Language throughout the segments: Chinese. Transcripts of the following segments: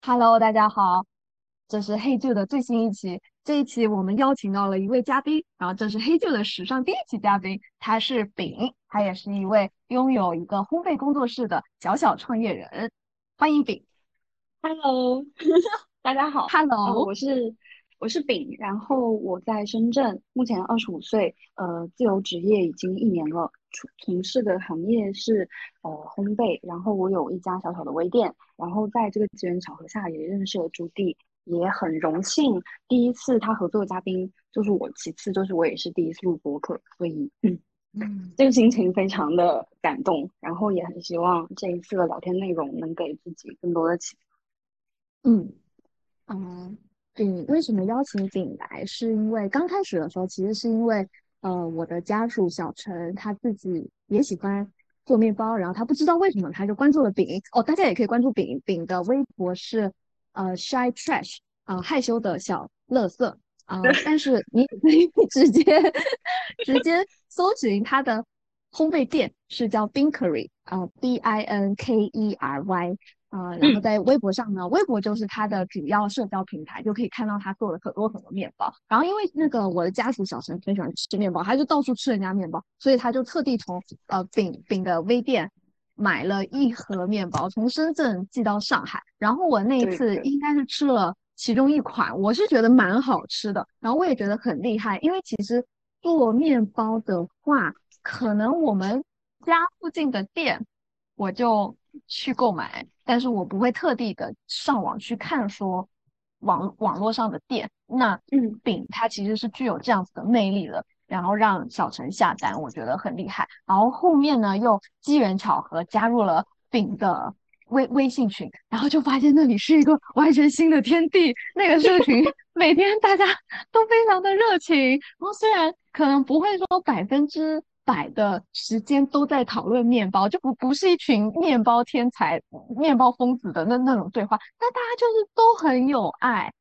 Hello，大家好，这是黑旧的最新一期。这一期我们邀请到了一位嘉宾，然后这是黑旧的史上第一期嘉宾，他是饼，他也是一位拥有一个烘焙工作室的小小创业人。欢迎饼。Hello，大家好。Hello，我是我是饼，然后我在深圳，目前二十五岁，呃，自由职业已经一年了，从从事的行业是呃烘焙，然后我有一家小小的微店，然后在这个机缘巧合下也认识了朱棣，也很荣幸第一次他合作的嘉宾就是我，其次就是我也是第一次录播客，所以嗯嗯，这个心情非常的感动，然后也很希望这一次的聊天内容能给自己更多的启发。嗯嗯，你为什么邀请饼来？是因为刚开始的时候，其实是因为呃，我的家属小陈他自己也喜欢做面包，然后他不知道为什么他就关注了饼。哦，大家也可以关注饼，饼的微博是呃 shy trash 啊，害羞的小乐色啊。但是你可以 直接直接搜寻他的烘焙店，是叫 Binkery 啊，B I N K E R Y。啊，然后在微博上呢，微博就是他的主要社交平台，就可以看到他做了很多很多面包。然后因为那个我的家属小陈很喜欢吃面包，他就到处吃人家面包，所以他就特地从呃饼饼的微店买了一盒面包，从深圳寄到上海。然后我那一次应该是吃了其中一款，我是觉得蛮好吃的，然后我也觉得很厉害，因为其实做面包的话，可能我们家附近的店我就去购买。但是我不会特地的上网去看说网网络上的店，那嗯饼它其实是具有这样子的魅力的，然后让小陈下单，我觉得很厉害。然后后面呢又机缘巧合加入了饼的微微信群，然后就发现那里是一个完全新的天地。那个社群 每天大家都非常的热情，然后虽然可能不会说百分之。百的时间都在讨论面包，就不不是一群面包天才、面包疯子的那那种对话，那大家就是都很有爱，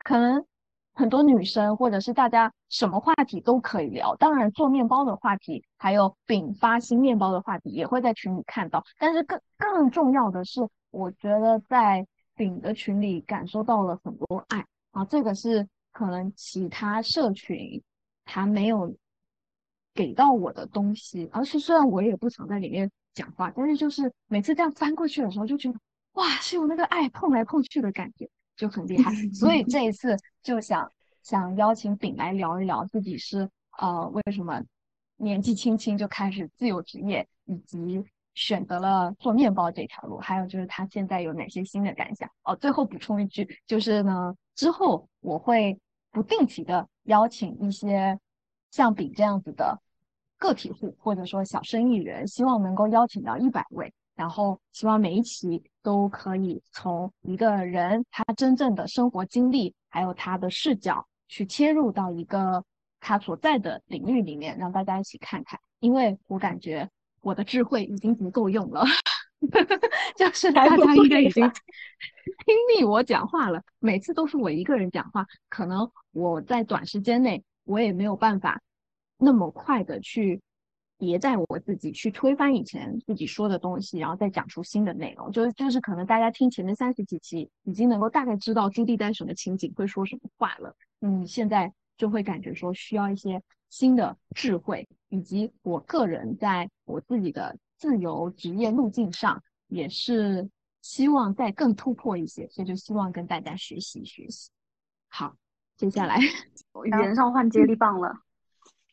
可能很多女生或者是大家什么话题都可以聊。当然，做面包的话题，还有饼发新面包的话题也会在群里看到。但是更更重要的是，我觉得在饼的群里感受到了很多爱啊，这个是可能其他社群还没有。给到我的东西，而是虽然我也不常在里面讲话，但是就是每次这样翻过去的时候，就觉得哇，是有那个爱碰来碰去的感觉，就很厉害。所以 这一次就想想邀请饼来聊一聊自己是呃为什么年纪轻轻就开始自由职业，以及选择了做面包这条路，还有就是他现在有哪些新的感想。哦，最后补充一句，就是呢之后我会不定期的邀请一些像丙这样子的。个体户或者说小生意人，希望能够邀请到一百位，然后希望每一期都可以从一个人他真正的生活经历，还有他的视角去切入到一个他所在的领域里面，让大家一起看看。因为我感觉我的智慧已经不够用了，就是大家应该已经听腻我讲话了，每次都是我一个人讲话，可能我在短时间内我也没有办法。那么快的去迭代我自己，去推翻以前自己说的东西，然后再讲出新的内容，就是就是可能大家听前面三十几期，已经能够大概知道朱棣在什么情景会说什么话了。嗯，现在就会感觉说需要一些新的智慧，以及我个人在我自己的自由职业路径上，也是希望再更突破一些，所以就希望跟大家学习学习。好，接下来 语言上换接力棒了。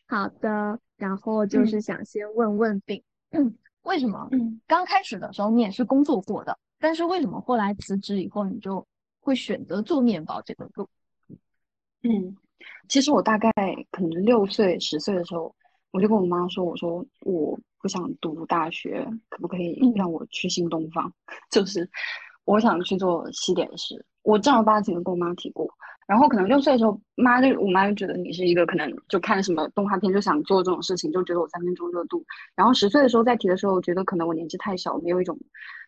好的，然后就是想先问问饼，为什么刚开始的时候你也是工作过的，但是为什么后来辞职以后你就会选择做面包这个路？嗯，其实我大概可能六岁、十岁的时候，我就跟我妈说，我说我不想读大学，可不可以让我去新东方？就是我想去做西点师，我正儿八经的跟我妈提过。然后可能六岁的时候，妈就我妈就觉得你是一个可能就看什么动画片就想做这种事情，就觉得我三分钟热度。然后十岁的时候再提的时候，我觉得可能我年纪太小，没有一种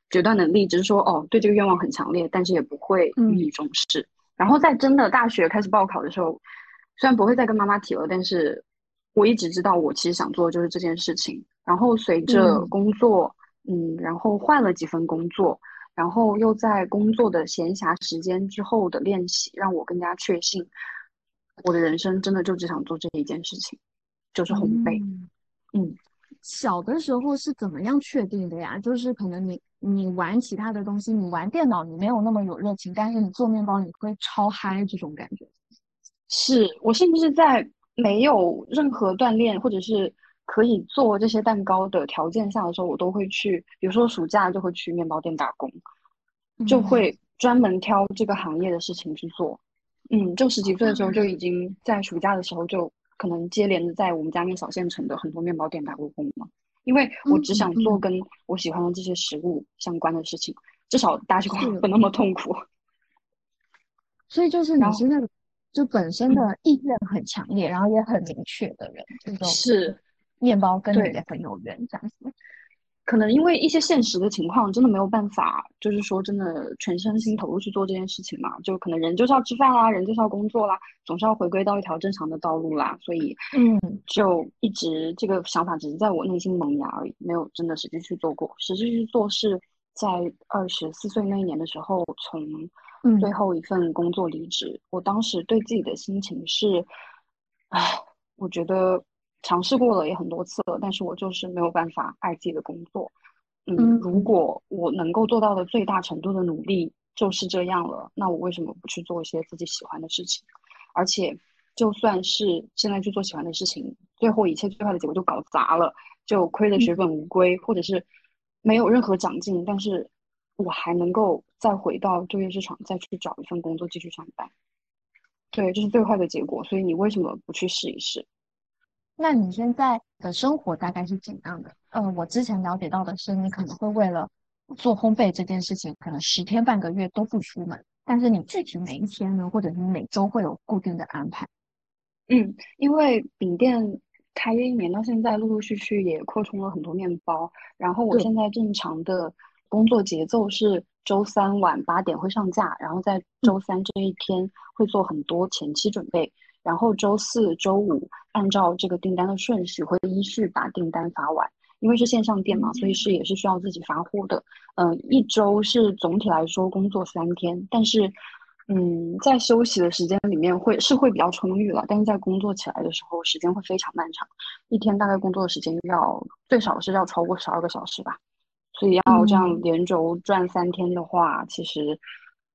决断能力，只是说哦对这个愿望很强烈，但是也不会予以重视。然后在真的大学开始报考的时候，虽然不会再跟妈妈提了，但是我一直知道我其实想做的就是这件事情。然后随着工作，嗯，然后换了几份工作，然后又在工作的闲暇时间之后的练习，让我更加确信，我的人生真的就只想做这一件事情，就是烘焙。嗯，小的时候是怎么样确定的呀？就是可能你你玩其他的东西，你玩电脑你没有那么有热情，但是你做面包你会超嗨这种感觉。是我甚至在没有任何锻炼或者是可以做这些蛋糕的条件下的时候，我都会去，比如说暑假就会去面包店打工，就会专门挑这个行业的事情去做。嗯，就十几岁的时候就已经在暑假的时候就可能接连的在我们家那小县城的很多面包店打过工嘛，因为我只想做跟我喜欢的这些食物相关的事情，至少大家不那么痛苦。所以就是你是那个。就本身的意愿很强烈，然后也很明确的人，这种是面包跟你也很有缘，这样子。可能因为一些现实的情况，真的没有办法，就是说真的全身心投入去做这件事情嘛。就可能人就是要吃饭啦，人就是要工作啦，总是要回归到一条正常的道路啦。所以，嗯，就一直这个想法只是在我内心萌芽而已，没有真的实际去做过。实际去做是在二十四岁那一年的时候从。最后一份工作离职，我当时对自己的心情是，唉，我觉得尝试过了也很多次了，但是我就是没有办法爱自己的工作。嗯，如果我能够做到的最大程度的努力就是这样了，那我为什么不去做一些自己喜欢的事情？而且，就算是现在去做喜欢的事情，最后一切最坏的结果就搞砸了，就亏得血本无归，或者是没有任何长进，但是。我还能够再回到就业市场，再去找一份工作继续上班。对，这是最坏的结果。所以你为什么不去试一试？那你现在的生活大概是怎样的？嗯，我之前了解到的是，你可能会为了做烘焙这件事情，可能十天半个月都不出门。但是你具体每一天呢，或者是每周会有固定的安排？嗯，因为饼店开业一年到现在，陆陆续续也扩充了很多面包。然后我现在正常的。工作节奏是周三晚八点会上架，然后在周三这一天会做很多前期准备，然后周四周五按照这个订单的顺序会依序把订单发完。因为是线上店嘛，所以是也是需要自己发货的。嗯，一周是总体来说工作三天，但是嗯，在休息的时间里面会是会比较充裕了，但是在工作起来的时候时间会非常漫长，一天大概工作的时间要最少是要超过十二个小时吧。所以要这样连轴转三天的话，其实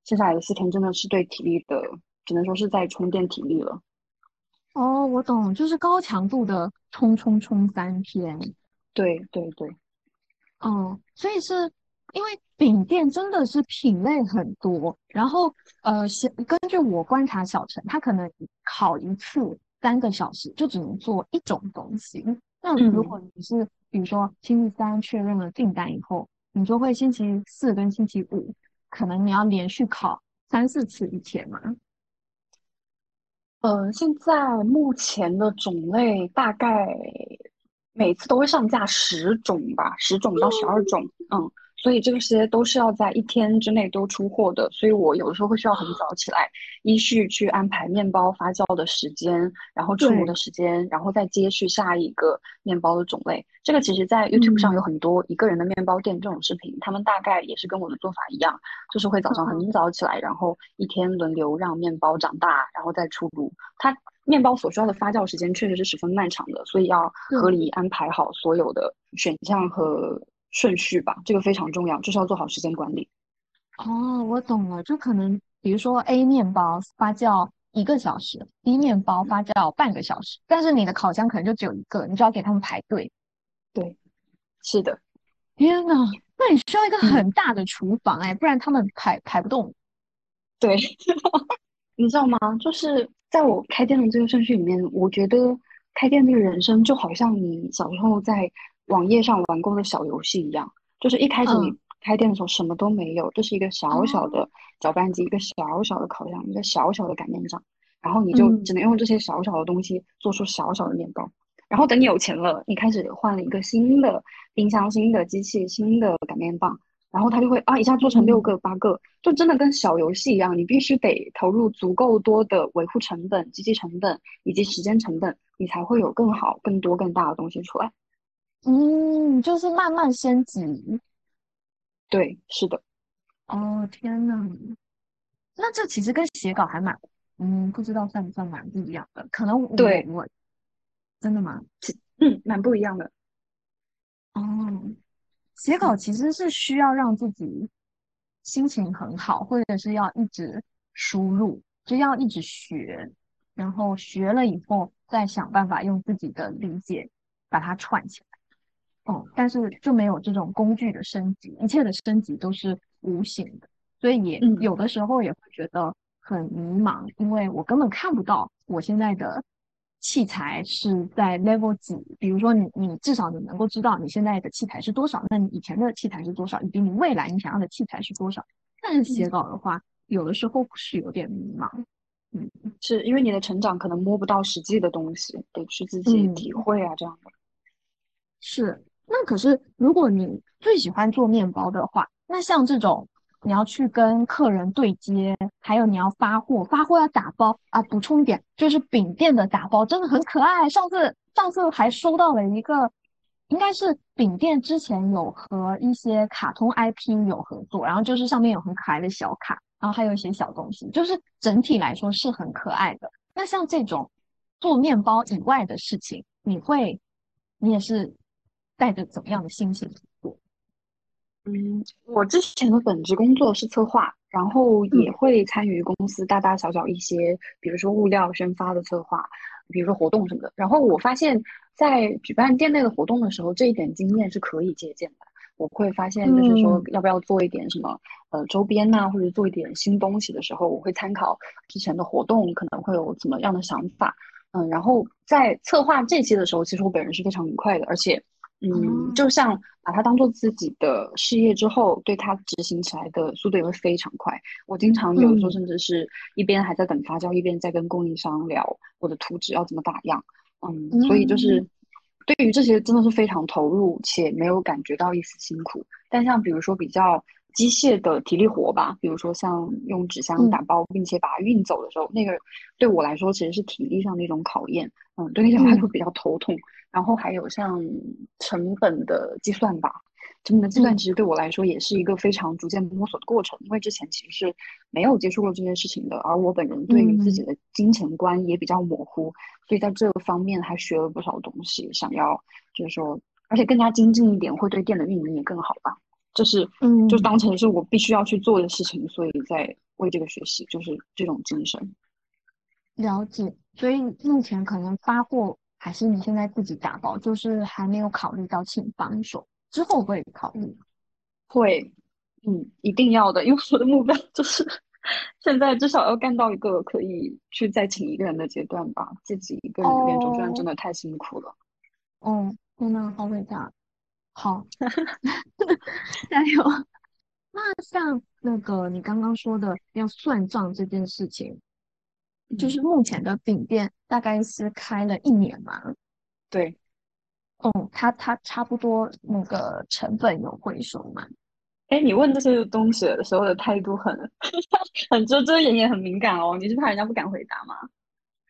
剩下来的四天真的是对体力的，只能说是在充电体力了。哦，我懂，就是高强度的冲冲冲三天。对对对。哦，所以是因为饼店真的是品类很多，然后呃，根据我观察，小陈他可能烤一次三个小时就只能做一种东西。那如果你是比如说星期三确认了订单以后，你就会星期四跟星期五，可能你要连续烤三四次一天吗？呃，现在目前的种类大概每次都会上架十种吧，十种到十二种，嗯。所以这些都是要在一天之内都出货的，所以我有的时候会需要很早起来，依序去安排面包发酵的时间，然后出炉的时间，然后再接续下一个面包的种类。这个其实，在 YouTube 上有很多一个人的面包店这种视频，他们大概也是跟我的做法一样，就是会早上很早起来，然后一天轮流让面包长大，然后再出炉。它面包所需要的发酵时间确实是十分漫长的，所以要合理安排好所有的选项和。顺序吧，这个非常重要，就是要做好时间管理。哦，我懂了，就可能比如说 A 面包发酵一个小时，B 面包发酵半个小时，但是你的烤箱可能就只有一个，你就要给他们排队。对，是的。天呐，那你需要一个很大的厨房哎，不然他们排排不动。对，你知道吗？就是在我开店的这个顺序里面，我觉得开店这个人生就好像你小时候在。网页上玩过的小游戏一样，就是一开始你开店的时候什么都没有，就是一个小小的搅拌机，一个小小的烤箱，一个小小的擀面杖，然后你就只能用这些小小的东西做出小小的面包。然后等你有钱了，你开始换了一个新的冰箱、新的机器、新的擀面棒，然后它就会啊一下做成六个、八个，就真的跟小游戏一样。你必须得投入足够多的维护成本、机器成本以及时间成本，你才会有更好、更多、更大的东西出来。嗯，就是慢慢升级。对，是的。哦，天呐，那这其实跟写稿还蛮，嗯，不知道算不算蛮不一样的？可能我对，我真的吗？嗯，蛮不一样的。哦，写稿其实是需要让自己心情很好，或者是要一直输入，就要一直学，然后学了以后再想办法用自己的理解把它串起来。哦，但是就没有这种工具的升级，一切的升级都是无形的，所以也嗯有的时候也会觉得很迷茫，因为我根本看不到我现在的器材是在 level 几。比如说你，你至少你能够知道你现在的器材是多少，那你以前的器材是多少，以及你未来你想要的器材是多少。但是写嗯，稿的话，有的时候是有点迷茫。嗯是因为你的成长可能摸不到实际的东西，得去自己体嗯。会啊，这样的。是，那可是如果你最喜欢做面包的话，那像这种你要去跟客人对接，还有你要发货，发货要打包啊。补充一点，就是饼店的打包真的很可爱。上次上次还收到了一个，应该是饼店之前有和一些卡通 IP 有合作，然后就是上面有很可爱的小卡，然后还有一些小东西，就是整体来说是很可爱的。那像这种做面包以外的事情，你会，你也是带着怎么样的心情去做？嗯，我之前的本职工作是策划，然后也嗯会参与公司大大小小一些，比如说物料宣发的策划，比如说活动什么的。然后我发现，在举办店内的活动的时候，这一点经验是可以借鉴的。我会发现，就是说嗯要不要做一点什么呃周边呐、或者做一点新东西的时候，我会参考之前的活动可能会有怎么样的想法。嗯，然后在策划这些的时候，其实我本人是非常愉快的，而且嗯，哦就像把它当做自己的事业之后，对它执行起来的速度也会非常快。我经常有时候嗯甚至是一边还在等发酵，一边在跟供应商聊我的图纸要怎么打样。嗯，所以就嗯是对于这些真的是非常投入，且没有感觉到一丝辛苦。但像比如说比较机械的体力活吧，比如说像用纸箱嗯打包并且把它运走的时候，那个对我来说其实是体力上的一种考验。嗯，对那些话嗯会比较头痛。然后还有像成本的计算吧，成本的计算嗯其实对我来说也是一个非常逐渐摸索的过程，因为之前其实是没有接触过这件事情的，而我本人对于自己嗯的金钱观也比较模糊，所以在这个方面还学了不少东西，想要就是说，而且更加精进一点，会对店的运营也更好吧。这是嗯就嗯，当成是我必须要去做的事情，所以在为这个学习，就是这种精神。了解。所以目前可能发货还是你现在自己打包，就是还没有考虑到请帮手，之后会考虑。会，嗯，一定要的，因为我的目标就是 现在至少要干到一个可以去再请一个人的阶段吧。自己一个人练周转真哦，的太辛苦了。哦，天呐，好伟大！好，加油。那像那个你刚刚说的要算账这件事情，就嗯，是目前的饼店大概是开了一年嘛，对。哦，它它差不多那个成本有回收嘛？哎，你问这些东西的时候的态度很 很遮遮掩掩，很敏感哦。你是怕人家不敢回答吗？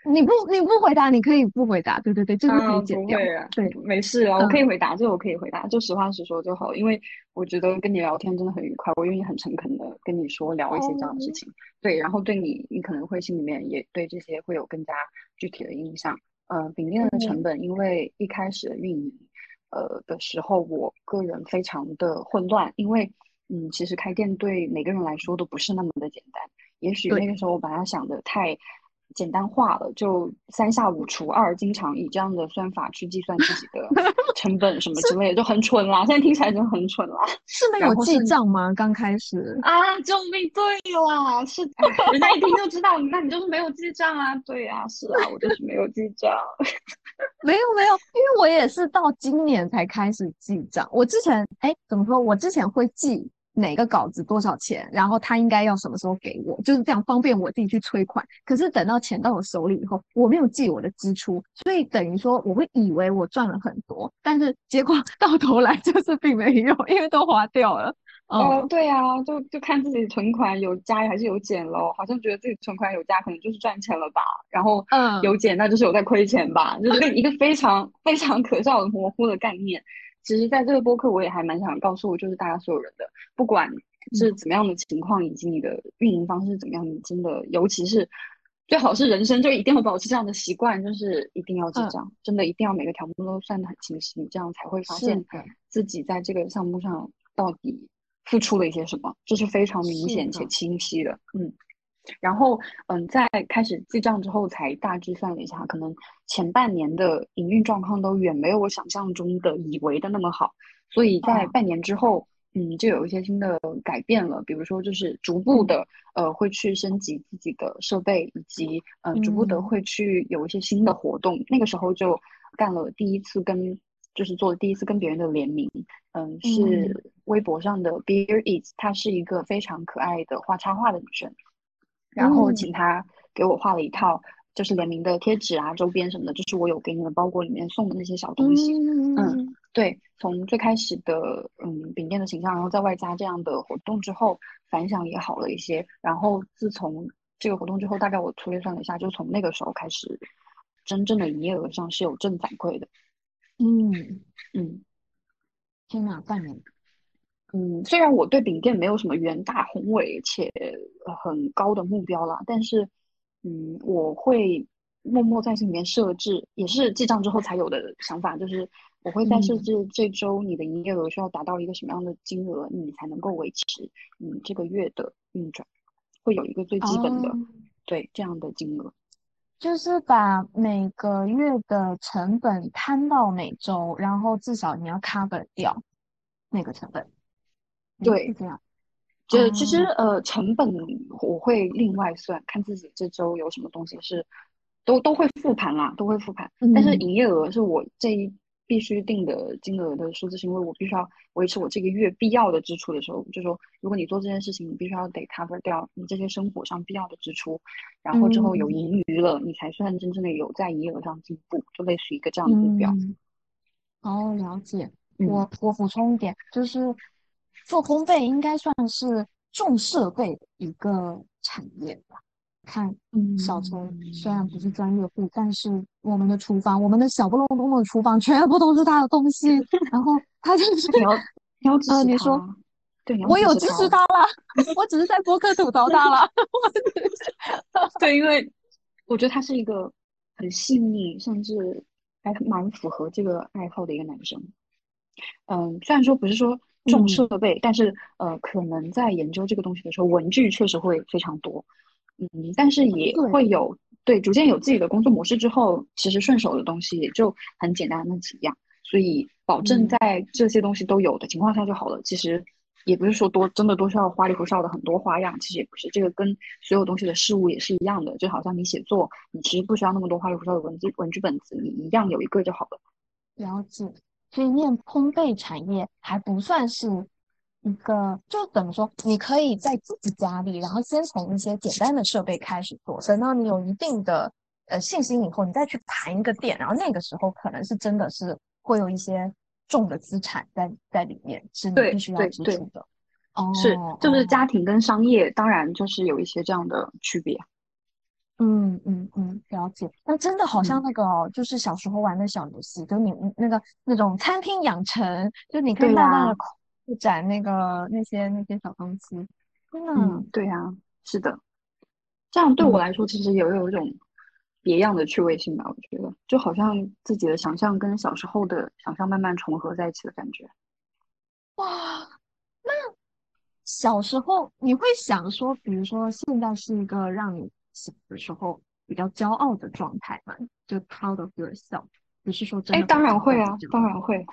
你不你不回答，你可以不回答，对对对，这个可啊，以剪掉。对，没事啊，我可以嗯回答，这个我可以回答，就实话实说就好。因为我觉得跟你聊天真的很愉快，我愿意很诚恳的跟你说聊一些这样的事哦，情。对，然后对你，你可能会心里面也对这些会有更加具体的印象。呃，饼店的成嗯本，因为一开始运营，呃的时候，我个人非常的混乱，因为嗯，其实开店对每个人来说都不是那么的简单。也许那，个时候我把它想的太简单化了，就三下五除二，经常以这样的算法去计算自己的 成本什么之类的，就很蠢啦。现在听起来就很蠢啦。是没有记账吗？刚开始啊，救命！对啦，是，哎，人家一听就知道，那你就是没有记账啊。对呀，是啊，我就是没有记账。没有没有，因为我也是到今年才开始记账。我之前哎，怎么说？我之前会记哪个稿子多少钱，然后他应该要什么时候给我，就是这样方便我自己去催款。可是等到钱到我手里以后，我没有记我的支出，所以等于说我会以为我赚了很多，但是结果 到头来就是并没有，因为都花掉了。哦，嗯对啊，就就看自己存款有加还是有减咯，好像觉得自己存款有加，可能就是赚钱了吧，然后有嗯减，那就是有在亏钱吧，就是一个非常非常可笑的模糊的概念。其实，在这个播客，我也还蛮想告诉，就是大家所有人的，不管是怎么样的情况，以及你的运营方式怎么样，你真的，尤其是最好是人生就一定要保持这样的习惯，就是一定要记账，真的一定要每个条目都算得很清晰，这样才会发现自己在这个项目上到底付出了一些什么，这是非常明显且清晰的，嗯。然后，嗯，在开始记账之后，才大致算了一下，可能前半年的营运状况都远没有我想象中的以为的那么好，所以在半年之后，嗯，就有一些新的改变了，比如说就是逐步的，呃，会去升级自己的设备，以及，嗯，逐步的会去有一些新的活动。那个时候就干了第一次跟，就是做第一次跟别人的联名，嗯，是微博上的 Beer Eats，她是一个非常可爱的画插画的女生。然后请他给我画了一套，就是联名的贴纸啊、周边什么的，就是我有给你的包裹里面送的那些小东西。嗯，对，从最开始的嗯饼店的形象，然后在外加这样的活动之后，反响也好了一些。然后自从这个活动之后，大概我粗略算了一下，就从那个时候开始，真正的营业额上是有正反馈的。嗯嗯，天哪，半年。嗯，虽然我对饼店没有什么远大宏伟且很高的目标啦，但是，嗯，我会默默在心里面设置，也是记账之后才有的想法，就是我会在设置这周你的营业额需要达到一个什么样的金额，你才能够维持你这个月的运转，会有一个最基本的对这样的金额，就是把每个月的成本摊到每周，然后至少你要 cover 掉那个成本。对，这样，就其实呃，成本我会另外算，看自己这周有什么东西是，都都会复盘啦，都会复盘。但是营业额是我这一必须定的金额的数字，是因为我必须要维持我这个月必要的支出的时候，就说如果你做这件事情，你必须要得 cover 掉你这些生活上必要的支出，然后之后有盈余了，你才算真正的有在营业额上进步，就类似于一个这样的目标。哦，了解。我我补充一点，就是。做烘焙应该算是重设备的一个产业吧。看，小陈虽然不是专业户，但是我们的厨房，我们的小不隆咚的厨房，全部都是他的东西。然后他就是你要你要支持你说，对，我有支持他了，我只是在播客吐槽他了。对，因为我觉得他是一个很细腻，甚至还蛮符合这个爱好的一个男生。嗯，虽然说不是说。重设备，但是呃，可能在研究这个东西的时候，文具确实会非常多，嗯，但是也会有对逐渐有自己的工作模式之后，其实顺手的东西也就很简单那几样，所以保证在这些东西都有的情况下就好了。其实也不是说多真的多需要花里胡哨的很多花样，其实也不是，这个跟所有东西的事物也是一样的，就好像你写作，你其实不需要那么多花里胡哨的文字文具本子，你一样有一个就好了。了解。所以念烘焙产业还不算是一个，就怎么说？你可以在自己家里，然后先从一些简单的设备开始做，等到你有一定的呃信心以后，你再去盘一个店，然后那个时候可能是真的是会有一些重的资产在在里面，是你必须要支出的。哦，是，就是家庭跟商业，当然就是有一些这样的区别。嗯嗯嗯，了解。那真的好像那个，就是小时候玩的小游戏，就你那个那种餐厅养成，就你可以慢慢的扩展那个那些那些小东西。真的，对呀，是的。这样对我来说，其实也有一种别样的趣味性吧。我觉得，就好像自己的想象跟小时候的想象慢慢重合在一起的感觉。哇，那小时候你会想说，比如说现在是一个让你。的时候比较骄傲的状态嘛，就 proud of yourself，不是说真的。哎，当然会啊，当然会，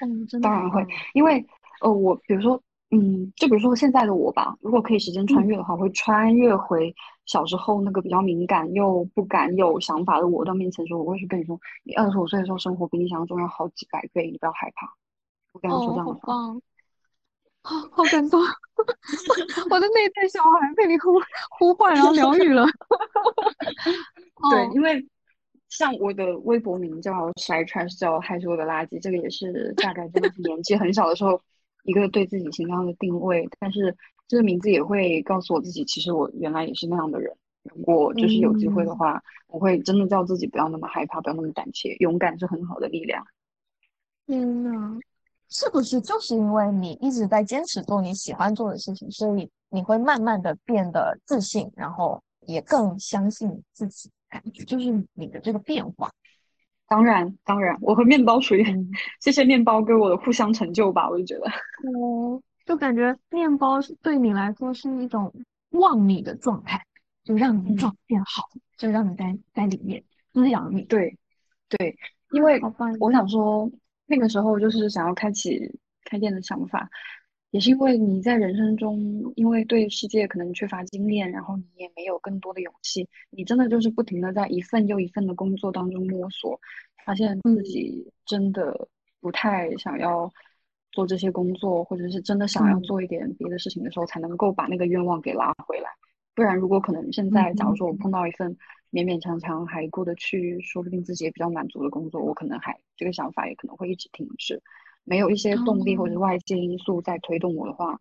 当然会，因为呃，我比如说，嗯，就比如说现在的我吧，如果可以时间穿越的话，会穿越回小时候那个比较敏感又不敢有想法的我到面前的时候，我会去跟你说，你二十五岁的时候生活比你想象中要好几百倍，你不要害怕。我跟他说这样的话。好好感动，我的内在小孩被你呼呼唤，然后疗愈了。对，因为像我的微博名叫 shy trash，叫害羞的垃圾，这个也是大概真的是 年纪很小的时候一个对自己形象的定位。但是这个名字也会告诉我自己，其实我原来也是那样的人。如果就是有机会的话，我会真的叫自己不要那么害怕，不要那么胆怯，勇敢是很好的力量。天呐！是不是就是因为你一直在坚持做你喜欢做的事情，所以你会慢慢的变得自信，然后也更相信自己，感觉就是你的这个变化。当然，当然，我和面包属于 谢谢面包给我的互相成就吧，我就觉得，哦，就感觉面包是对你来说是一种旺你的状态，就让你状态变好，就让你在在里面滋养你。对，对，因为我想说，那个时候就是想要开启开店的想法，也是因为你在人生中，因为对世界可能缺乏经验，然后你也没有更多的勇气，你真的就是不停的在一份又一份的工作当中摸索，发现自己真的不太想要做这些工作，或者是真的想要嗯。做一点别的事情的时候，才能够把那个愿望给拉回来。不然，如果可能现在，假如说我碰到一份勉勉强强还过得去，说不定自己也比较满足的工作，我可能还这个想法也可能会一直停滞。没有一些动力或者哦，外界因素在推动我的话，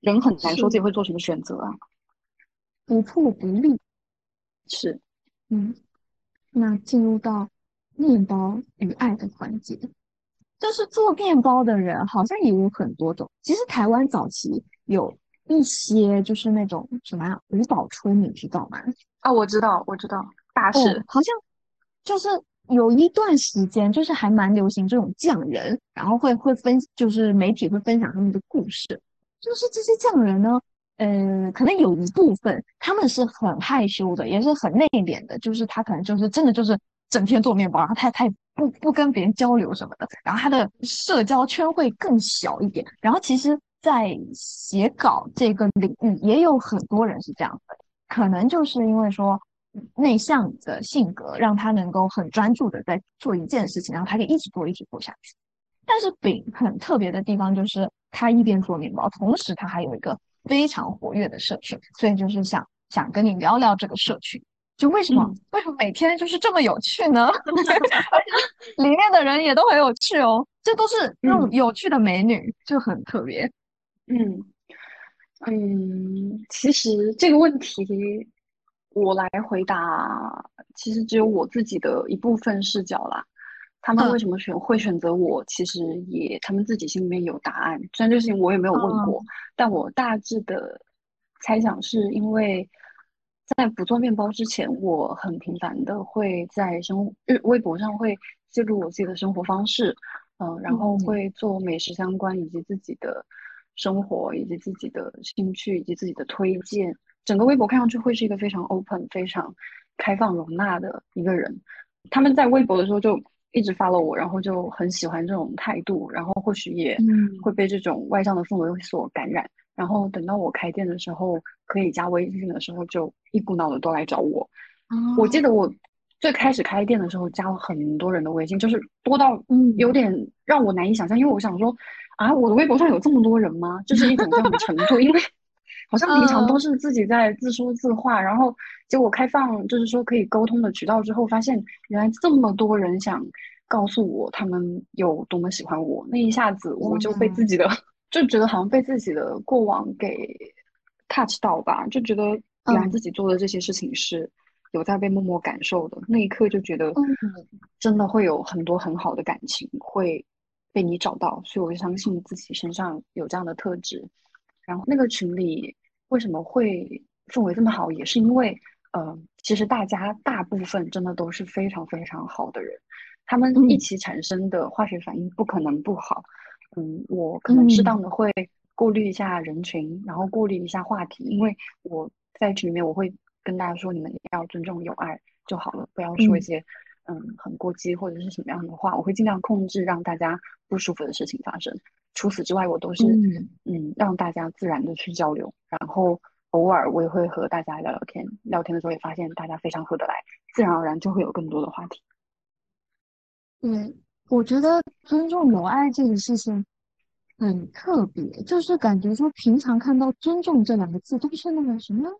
人很难说自己会做什么选择啊。不破不立。是，嗯，那进入到面包与爱的环节，就是做面包的人好像也有很多种。其实台湾早期有一些就是那种什么呀，五宝村，你知道吗？啊，我知道，我知道，大哦，事，好像就是有一段时间，就是还蛮流行这种匠人，然后会会分，就是媒体会分享他们的故事。就是这些匠人呢，嗯、可能有一部分他们是很害羞的，也是很内敛的，就是他可能就是真的就是整天做面包，然后他他也不不跟别人交流什么的，然后他的社交圈会更小一点。然后其实，在写稿这个领域，也有很多人是这样的。可能就是因为说内向的性格，让他能够很专注的在做一件事情，然后他可以一直做，一直做下去。但是饼很特别的地方就是，他一边做面包，同时他还有一个非常活跃的社群，所以就是想想跟你聊聊这个社群。就为什么嗯为什么每天就是这么有趣呢？而且里面的人也都很有趣哦，这都是那种嗯有趣的美女，就很特别。嗯嗯，其实这个问题我来回答，其实只有我自己的一部分视角啦。他们为嗯什么选会选择我？其实也他们自己心里面有答案，虽然这事情我也没有问过，嗯但我大致的猜想是因为在不做面包之前，我很频繁的会在生日微博上会记录我自己的生活方式，嗯、然后嗯会做美食相关以及自己的生活以及自己的兴趣以及自己的推荐，整个微博看上去会是一个非常 open、非常开放、容纳的一个人。他们在微博的时候就一直 follow 我，然后就很喜欢这种态度，然后或许也嗯会被这种外向的氛围所感染。然后等到我开店的时候，可以加微信的时候，就一股脑的都来找我。我记哦得我最开始开店的时候，加了很多人的微信，就是多到有嗯点让我难以想象，因为我想说，啊，我的微博上有这么多人吗？就是一种这样的程度，因为 好像平常都嗯。是自己在自说自话，然后结果开放就是说可以沟通的渠道之后，发现原来这么多人想告诉我他们有多么喜欢我，那一下子我就被自己的就觉得好像被自己的过往给 touch 到吧，就觉得原来嗯。自己做的这些事情是有在被默默感受的，那一刻就觉得嗯。真的会有很多很好的感情会被你找到，所以我就相信自己身上有这样的特质。然后那个群里为什么会氛围这么好，也是因为，呃，其实大家大部分真的都是非常非常好的人，他们一嗯起产生的化学反应不可能不好。嗯，我可能适当嗯的会过滤一下人群，然后过滤一下话题，因为我在群里面我会跟大家说，你们要尊重友爱就好了，不要说一嗯些嗯很过激或者是什么样的话，我会尽量控制让大家不舒服的事情发生。除此之外，我都是嗯嗯让大家自然的去交流，然后偶尔我也会和大家聊聊天，聊天的时候也发现大家非常合得来，自然而然就会有更多的话题。对，我觉得尊重友爱这个事情很特别，就是感觉说平常看到“尊重”这两个字都是那个什么，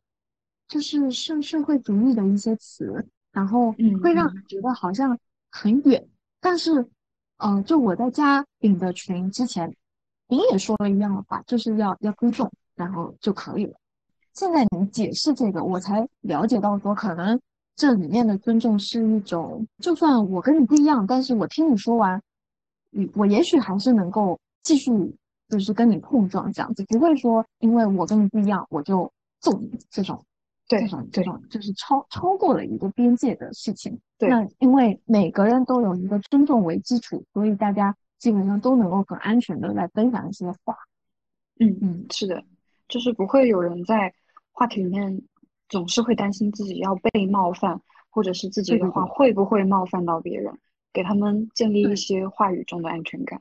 就是社社会主义的一些词，然后会让人嗯嗯觉得好像很远。但是，嗯、就我在加饼的群之前，饼也说了一样的话，就是要要尊重，然后就可以了。现在你解释这个，我才了解到说，可能这里面的尊重是一种，就算我跟你不一样，但是我听你说完，嗯，我也许还是能够继续就是跟你碰撞这样子，不会说因为我跟你不一样，我就揍你这种。这种这种就是超超过了一个边界的事情。那因为每个人都有一个尊重为基础，所以大家基本上都能够很安全的来分享一些话。嗯嗯，是的，就是不会有人在话题里面总是会担心自己要被冒犯，或者是自己的话会不会冒犯到别人，给他们建立一些话语中的安全感。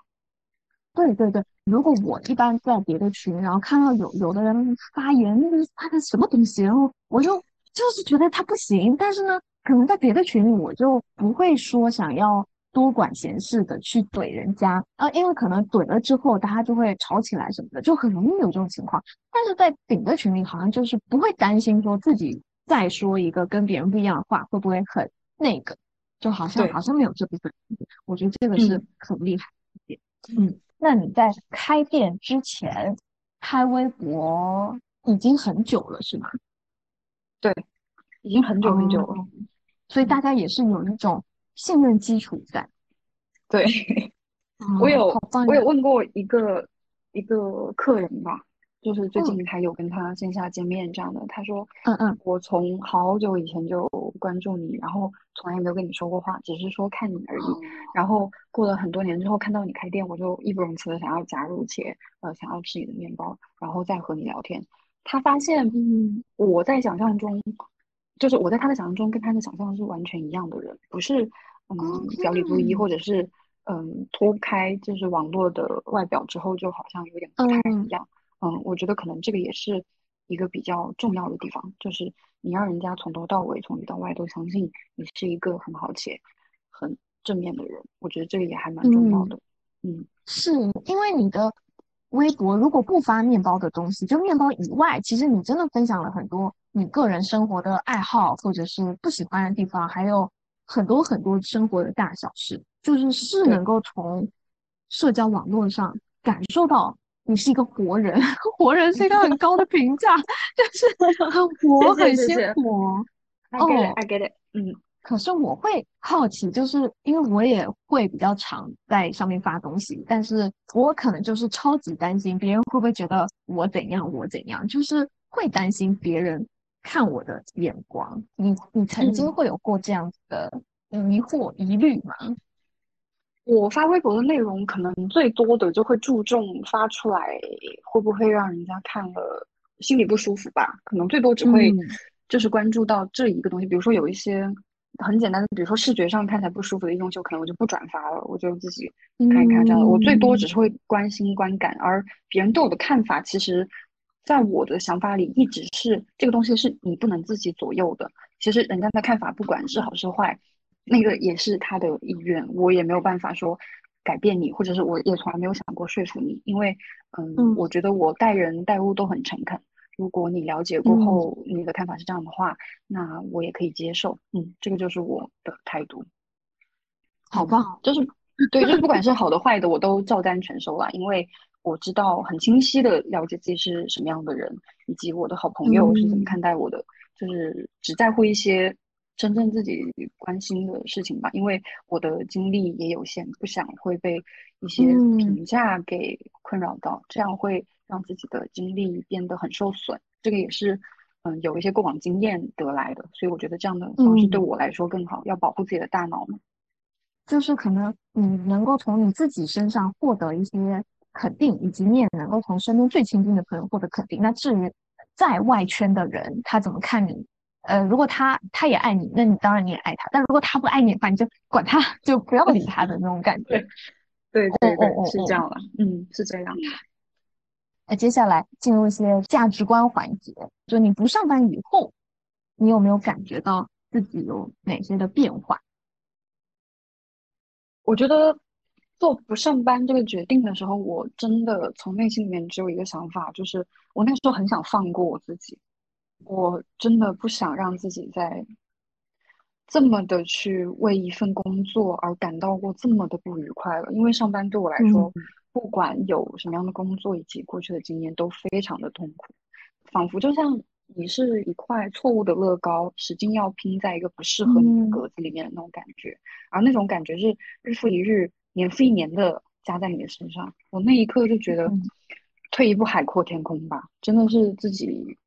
对对对，如果我一般在别的群，然后看到有有的人发言，那个发的什么东西，然后我就就是觉得他不行，但是呢，可能在别的群里我就不会说想要多管闲事的去怼人家啊，因为可能怼了之后大家就会吵起来什么的，就很容易有这种情况。但是在顶的群里，好像就是不会担心说自己再说一个跟别人不一样的话会不会很那个，就好像好像没有这部分。我觉得这个是很厉害一点，嗯。那你在开店之前开微博已经很久了，是吗？对，已经很久很久了，所以大家也是有一种信任基础在。对，我有我有问过一个一个客人吧。就是最近还有跟他线下见面这样的，他说，嗯嗯，我从好久以前就关注你，然后从来没有跟你说过话，只是说看你而已。然后过了很多年之后，看到你开店，我就义不容辞的想要加入，且呃想要吃你的面包，然后再和你聊天。他发现，嗯，我在想象中，就是我在他的想象中跟他的想象是完全一样的人，不是嗯表里不一，或者是嗯脱开就是网络的外表之后，就好像有点不太一样。嗯，我觉得可能这个也是一个比较重要的地方，就是你让人家从头到尾、从里到外都相信你是一个很好且很正面的人。我觉得这个也还蛮重要的。嗯，是因为你的微博如果不发面包的东西，就面包以外，其实你真的分享了很多你个人生活的爱好，或者是不喜欢的地方，还有很多很多生活的大小事，就是是能够从社交网络上感受到。你是一个活人，活人是一个很高的评价，就是 很活、很鲜活。哦，I get it。嗯，可是我会好奇，就是因为我也会比较常在上面发东西，但是我可能就是超级担心别人会不会觉得我怎样，我怎样，就是会担心别人看我的眼光。你你曾经会有过这样子的疑惑、疑虑吗？我发微博的内容可能最多的就会注重发出来会不会让人家看了心里不舒服吧，可能最多只会就是关注到这一个东西，比如说有一些很简单的，比如说视觉上看起来不舒服的英雄，可能我就不转发了，我就自己看一看这样的。我最多只是会关心观感，而别人对我的看法，其实在我的想法里一直是这个东西是你不能自己左右的。其实人家的看法不管是好是坏。那个也是他的意愿，我也没有办法说改变你，或者是我也从来没有想过说服你，因为，嗯，我觉得我待人待物都很诚恳。如果你了解过后，你的看法是这样的话，那我也可以接受。嗯，这个就是我的态度。好棒，就是对，就是不管是好的坏的，我都照单全收啦，因为我知道很清晰的了解自己是什么样的人，以及我的好朋友是怎么看待我的，就是只在乎一些。真正自己关心的事情吧，因为我的精力也有限，不想会被一些评价给困扰到，这样会让自己的精力变得很受损。这个也是，嗯，有一些过往经验得来的，所以我觉得这样的方式对我来说更好，要保护自己的大脑嘛。就是可能你能够从你自己身上获得一些肯定，以及你也能够从身边最亲近的朋友获得肯定。那至于在外圈的人，他怎么看你？呃，如果他他也爱你，那你当然你也爱他。但如果他不爱你，的话，你就管他，就不要理他的那种感觉。对对对，是这样的。嗯，是这样。那接下来进入一些价值观环节，就你不上班以后，你有没有感觉到自己有哪些的变化？我觉得做不上班这个决定的时候，我真的从内心里面只有一个想法，就是我那时候很想放过我自己。我真的不想让自己在这么的去为一份工作而感到过这么的不愉快了。因为上班对我来说，不管有什么样的工作以及过去的经验，都非常的痛苦，仿佛就像你是一块错误的乐高，使劲要拼在一个不适合你的格子里面的那种感觉。而那种感觉是日复一日年复一年的加在你的身上。我那一刻就觉得，退一步海阔天空吧，真的是自己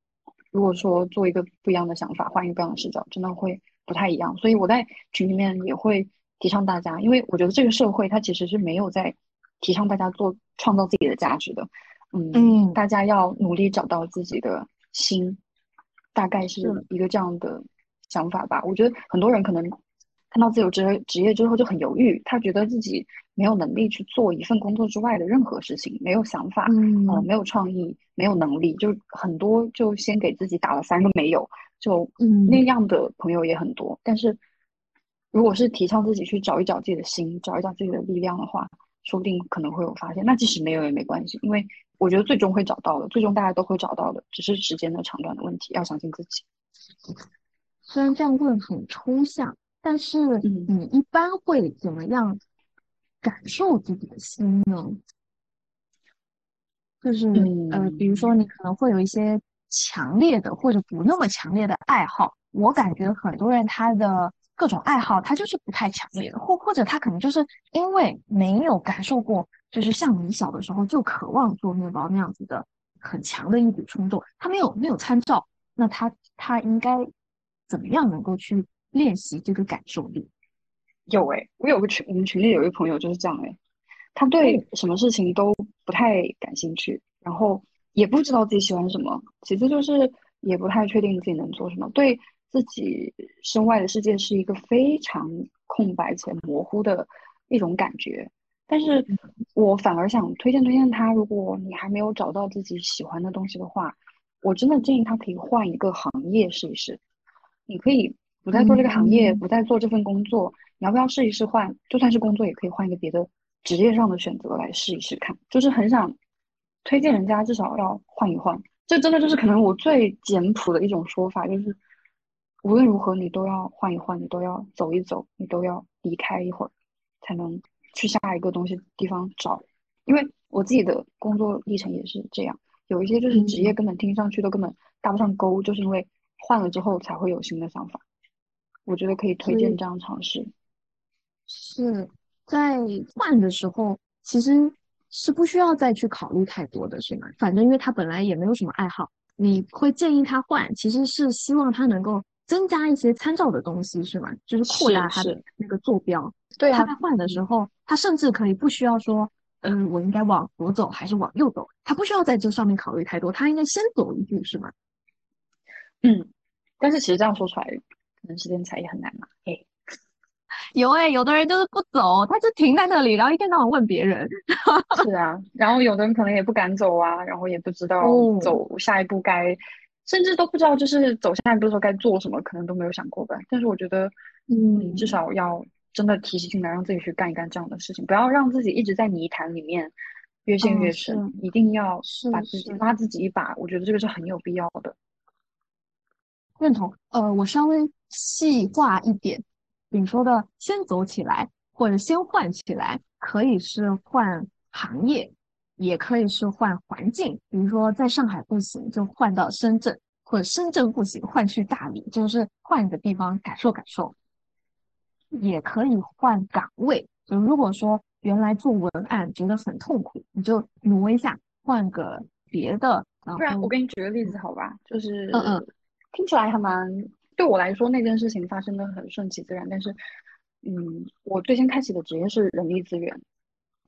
如果说做一个不一样的想法，换一个不一样的视角，真的会不太一样。所以我在群里面也会提倡大家，因为我觉得这个社会它其实是没有在提倡大家做创造自己的价值的。嗯，大家要努力找到自己的心，大概是一个这样的想法吧。我觉得很多人可能看到自由职职业之后就很犹豫，他觉得自己没有能力去做一份工作之外的任何事情，没有想法，嗯，没有创意，没有能力，就很多就先给自己打了三个没有，就那样的朋友也很多。但是如果是提倡自己去找一找自己的心，找一找自己的力量的话，说不定可能会有发现。那即使没有也没关系，因为。我觉得最终会找到的，最终大家都会找到的，只是时间的长短的问题。要相信自己。虽然这样问很抽象，但是你一般会怎么样感受自己的心呢？就是呃，比如说你可能会有一些强烈的或者不那么强烈的爱好。我感觉很多人他的各种爱好他就是不太强烈的，或或者他可能就是因为没有感受过。就是像你小的时候就渴望做面包那样子的很强的一股冲动，他没有没有参照，那他他应该怎么样能够去练习这个感受力？有哎，我有个群，我们群里有一个朋友就是这样哎，他对什么事情都不太感兴趣，然后也不知道自己喜欢什么，其次就是也不太确定自己能做什么，对自己身外的世界是一个非常空白且模糊的一种感觉。但是我反而想推荐推荐他，如果你还没有找到自己喜欢的东西的话，我真的建议他可以换一个行业试一试。你可以不再做这个行业，不再做这份工作，你要不要试一试换？就算是工作，也可以换一个别的职业上的选择来试一试看。就是很想推荐人家至少要换一换。这真的就是可能我最简朴的一种说法，就是无论如何你都要换一换，你都要走一走，你都要离开一会儿，才能。去下一个东西地方找，因为我自己的工作历程也是这样，有一些就是职业根本听上去都根本搭不上钩，就是因为换了之后才会有新的想法。我觉得可以推荐这样尝试。是在换的时候，其实是不需要再去考虑太多的，是吗？反正因为他本来也没有什么爱好，你会建议他换，其实是希望他能够增加一些参照的东西，是吗？就是扩大他的那个坐标。对啊，他在换的时候，他甚至可以不需要说，嗯，我应该往左走还是往右走，他不需要在这上面考虑太多，他应该先走一步，是吗？嗯，但是其实这样说出来，可能时间才也很难嘛。哎，有哎，有的人就是不走，他就停在那里，然后一天到晚问别人。是啊，然后有的人可能也不敢走啊，然后也不知道走下一步该，甚至都不知道就是走下一步的时候该做什么，可能都没有想过吧。但是我觉得，嗯，至少要。真的提起劲来，让自己去干一干这样的事情，不要让自己一直在泥潭里面越陷越深，一定要把自己拉自己一把。我觉得这个是很有必要的。认同。呃，我稍微细化一点，你说的先走起来或者先换起来，可以是换行业，也可以是换环境。比如说在上海不行，就换到深圳，或者深圳不行，换去大理，就是换一个地方感受感受。也可以换岗位，就如果说原来做文案觉得很痛苦，你就挪一下，换个别的。不然我给你举个例子好吧，就是嗯嗯，听起来还蛮对我来说那件事情发生的很顺其自然，但是嗯，我最先开启的职业是人力资源，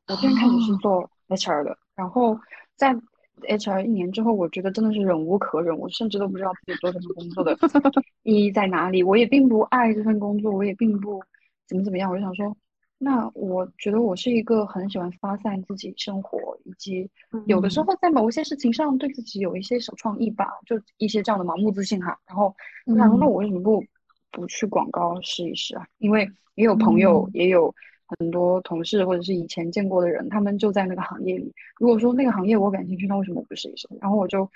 我最先开始是做 HR 的，然后在 HR 一年之后，我觉得真的是忍无可忍，我甚至都不知道自己做这份工作的 意义在哪里，我也并不爱这份工作，我也并不。怎么怎么样？我就想说，那我觉得我是一个很喜欢发散自己生活，以及有的时候在某一些事情上对自己有一些小创意吧，就一些这样的盲目自信哈。然后我想说，那我为什么不不去广告试一试啊？因为也有朋友，也有很多同事或者是以前见过的人，他们就在那个行业里。如果说那个行业我感兴趣，那为什么不试一试？然后我就。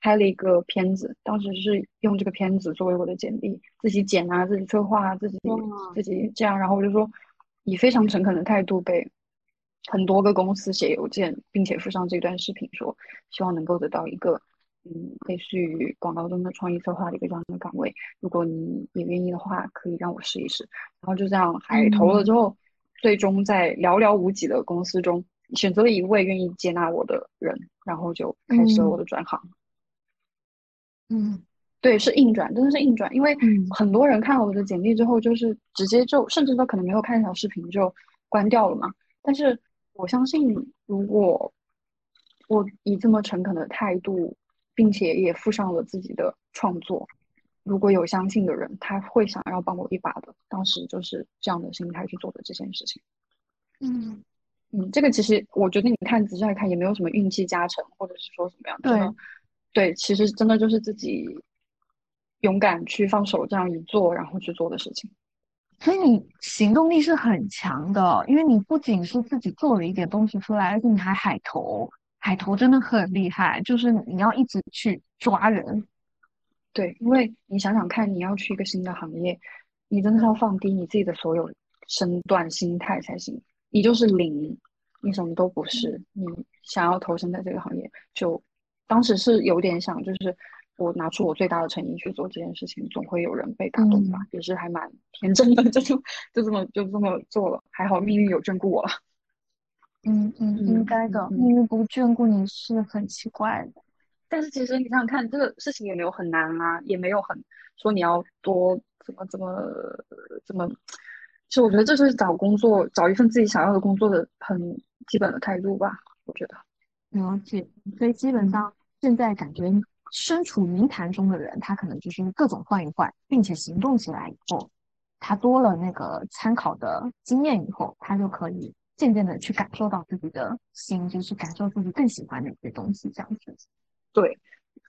拍了一个片子，当时是用这个片子作为我的简历，自己剪啊，自己策划啊，自己自己这样，然后我就说，以非常诚恳的态度被很多个公司写邮件，并且附上这段视频，说希望能够得到一个嗯类似于广告中的创意策划的一个这样的岗位，如果你也愿意的话，可以让我试一试。然后就这样，海投了之后，最终在寥寥无几的公司中选择了一位愿意接纳我的人，然后就开始了我的转行。嗯，对，是硬转，真的是硬转，因为嗯很多人看了我的简历之后，就是直接就甚至都可能没有看小视频就关掉了嘛。但是我相信，如果我以这么诚恳的态度，并且也附上了自己的创作，如果有相信的人，他会想要帮我一把的。当时就是这样的心态去做的这件事情。嗯，嗯，这个其实我觉得你看仔细来看，也没有什么运气加成，或者是说什么样，真的，对，其实真的就是自己勇敢去放手这样一做，然后去做的事情。所以你行动力是很强的，因为你不仅是自己做了一点东西出来，而且你还海投，海投真的很厉害，就是你要一直去抓人。对，因为你想想看，你要去一个新的行业，你真的是要放低你自己的所有身段、心态才行。你就是零，你什么都不是。你想要投身在这个行业，就当时是有点想，就是我拿出我最大的诚意去做这件事情，总会有人被打动吧，也是还蛮天真的，就就就这么就这么做了。还好命运有眷顾我了。嗯嗯，应该的，命运不眷顾你是很奇怪的。但是其实你想想看，这个事情也没有很难啊，也没有很说你要多怎么怎么怎么。其实我觉得这是找工作，找一份自己想要的工作的很基本的态度吧。我觉得了解，所以基本上现在感觉身处泥潭中的人，他可能就是各种换一换，并且行动起来以后，他多了那个参考的经验以后，他就可以渐渐的去感受到自己的心，就是感受自己更喜欢的一些东西，这样子。对。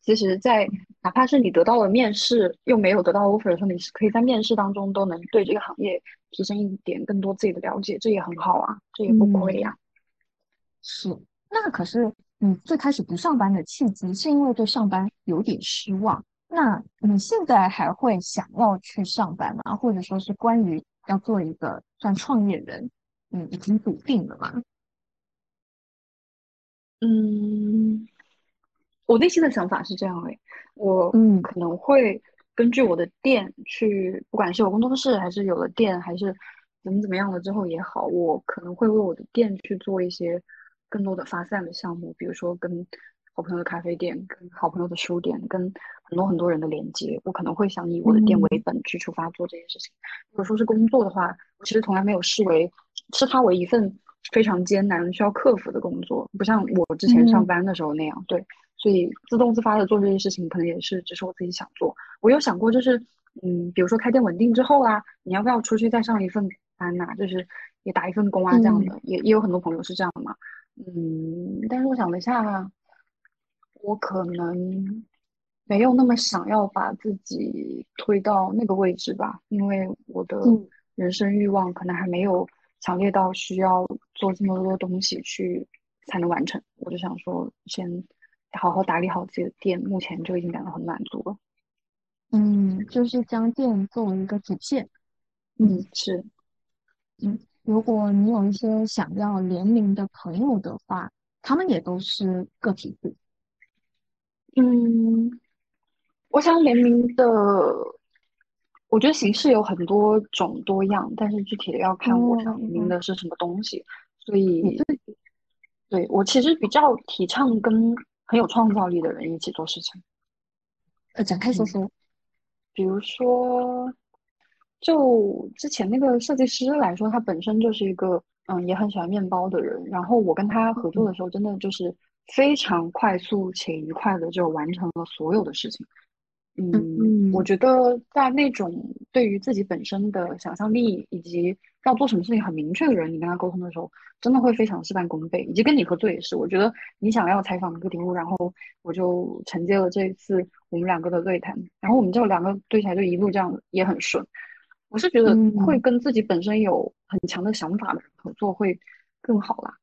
其实，在哪怕是你得到了面试，又没有得到 offer 的时候，你是可以在面试当中都能对这个行业提升一点更多自己的了解，这也很好啊，这也不亏呀。是，那可是你最开始不上班的契机，是因为对上班有点失望。那你现在还会想要去上班吗？或者说是关于要做一个算创业人，嗯，已经笃定了吗？嗯。我内心的想法是这样诶，我嗯可能会根据我的店去，不管是有工作室还是有了店，还是怎么怎么样了之后也好，我可能会为我的店去做一些更多的发散的项目，比如说跟好朋友的咖啡店、跟好朋友的书店、跟很多很多人的连接，我可能会想以我的店为本去出发做这件事情。如果说是工作的话，我其实从来没有视为视它为一份非常艰难需要克服的工作，不像我之前上班的时候那样，对。所以自动自发的做这些事情，可能也是只是我自己想做。我有想过，就是嗯，比如说开店稳定之后啊，你要不要出去再上一份班呐？就是也打一份工啊，这样的，也也有很多朋友是这样的嘛。嗯，但是我想了一下，我可能没有那么想要把自己推到那个位置吧，因为我的人生欲望可能还没有强烈到需要做这么多东西去才能完成。我就想说，先。好好打理好自己的店，目前就已经感到很满足了。嗯，就是将店作为一个主线。嗯，是。嗯，如果你有一些想要联名的朋友的话，他们也都是个体户。嗯，我想联名的，我觉得形式有很多种多样，但是具体的要看我想联名的是什么东西。所以，对我其实比较提倡跟。很有创造力的人一起做事情，呃，展开说说。比如说，就之前那个设计师来说，他本身就是一个嗯也很喜欢面包的人。然后我跟他合作的时候，真的就是非常快速且愉快的就完成了所有的事情。嗯，我觉得在那种对于自己本身的想象力以及要做什么事情很明确的人，你跟他沟通的时候，真的会非常事半功倍。以及跟你合作也是，我觉得你想要采访一个题目，然后我就承接了这一次我们两个的对谈，然后我们就两个对起来就一路这样也很顺。我是觉得会跟自己本身有很强的想法的人合作会更好啦。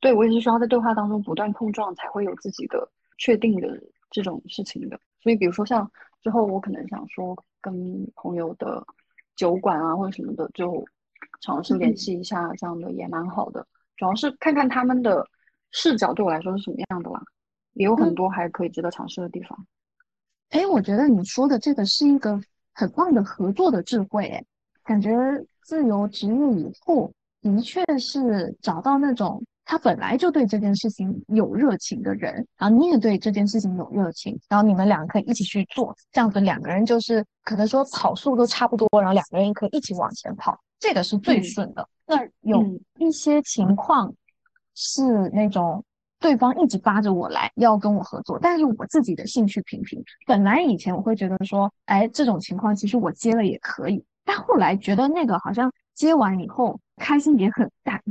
对我也是需要在对话当中不断碰撞，才会有自己的确定的这种事情的。所以，比如说像之后我可能想说跟朋友的酒馆啊或者什么的，就尝试联系一下，这样的也蛮好的。主要是看看他们的视角对我来说是什么样的啦，也有很多还可以值得尝试的地方。哎，我觉得你说的这个是一个很棒的合作的智慧，哎，感觉自由职业以后的确是找到那种他本来就对这件事情有热情的人，然后你也对这件事情有热情，然后你们两个可以一起去做，这样子两个人就是可能说跑速都差不多，然后两个人可以一起往前跑，这个是最顺的。那有一些情况是那种。对方一直扒着我来要跟我合作，但是我自己的兴趣平平。本来以前我会觉得说，哎，这种情况其实我接了也可以，但后来觉得那个好像接完以后开心也很淡。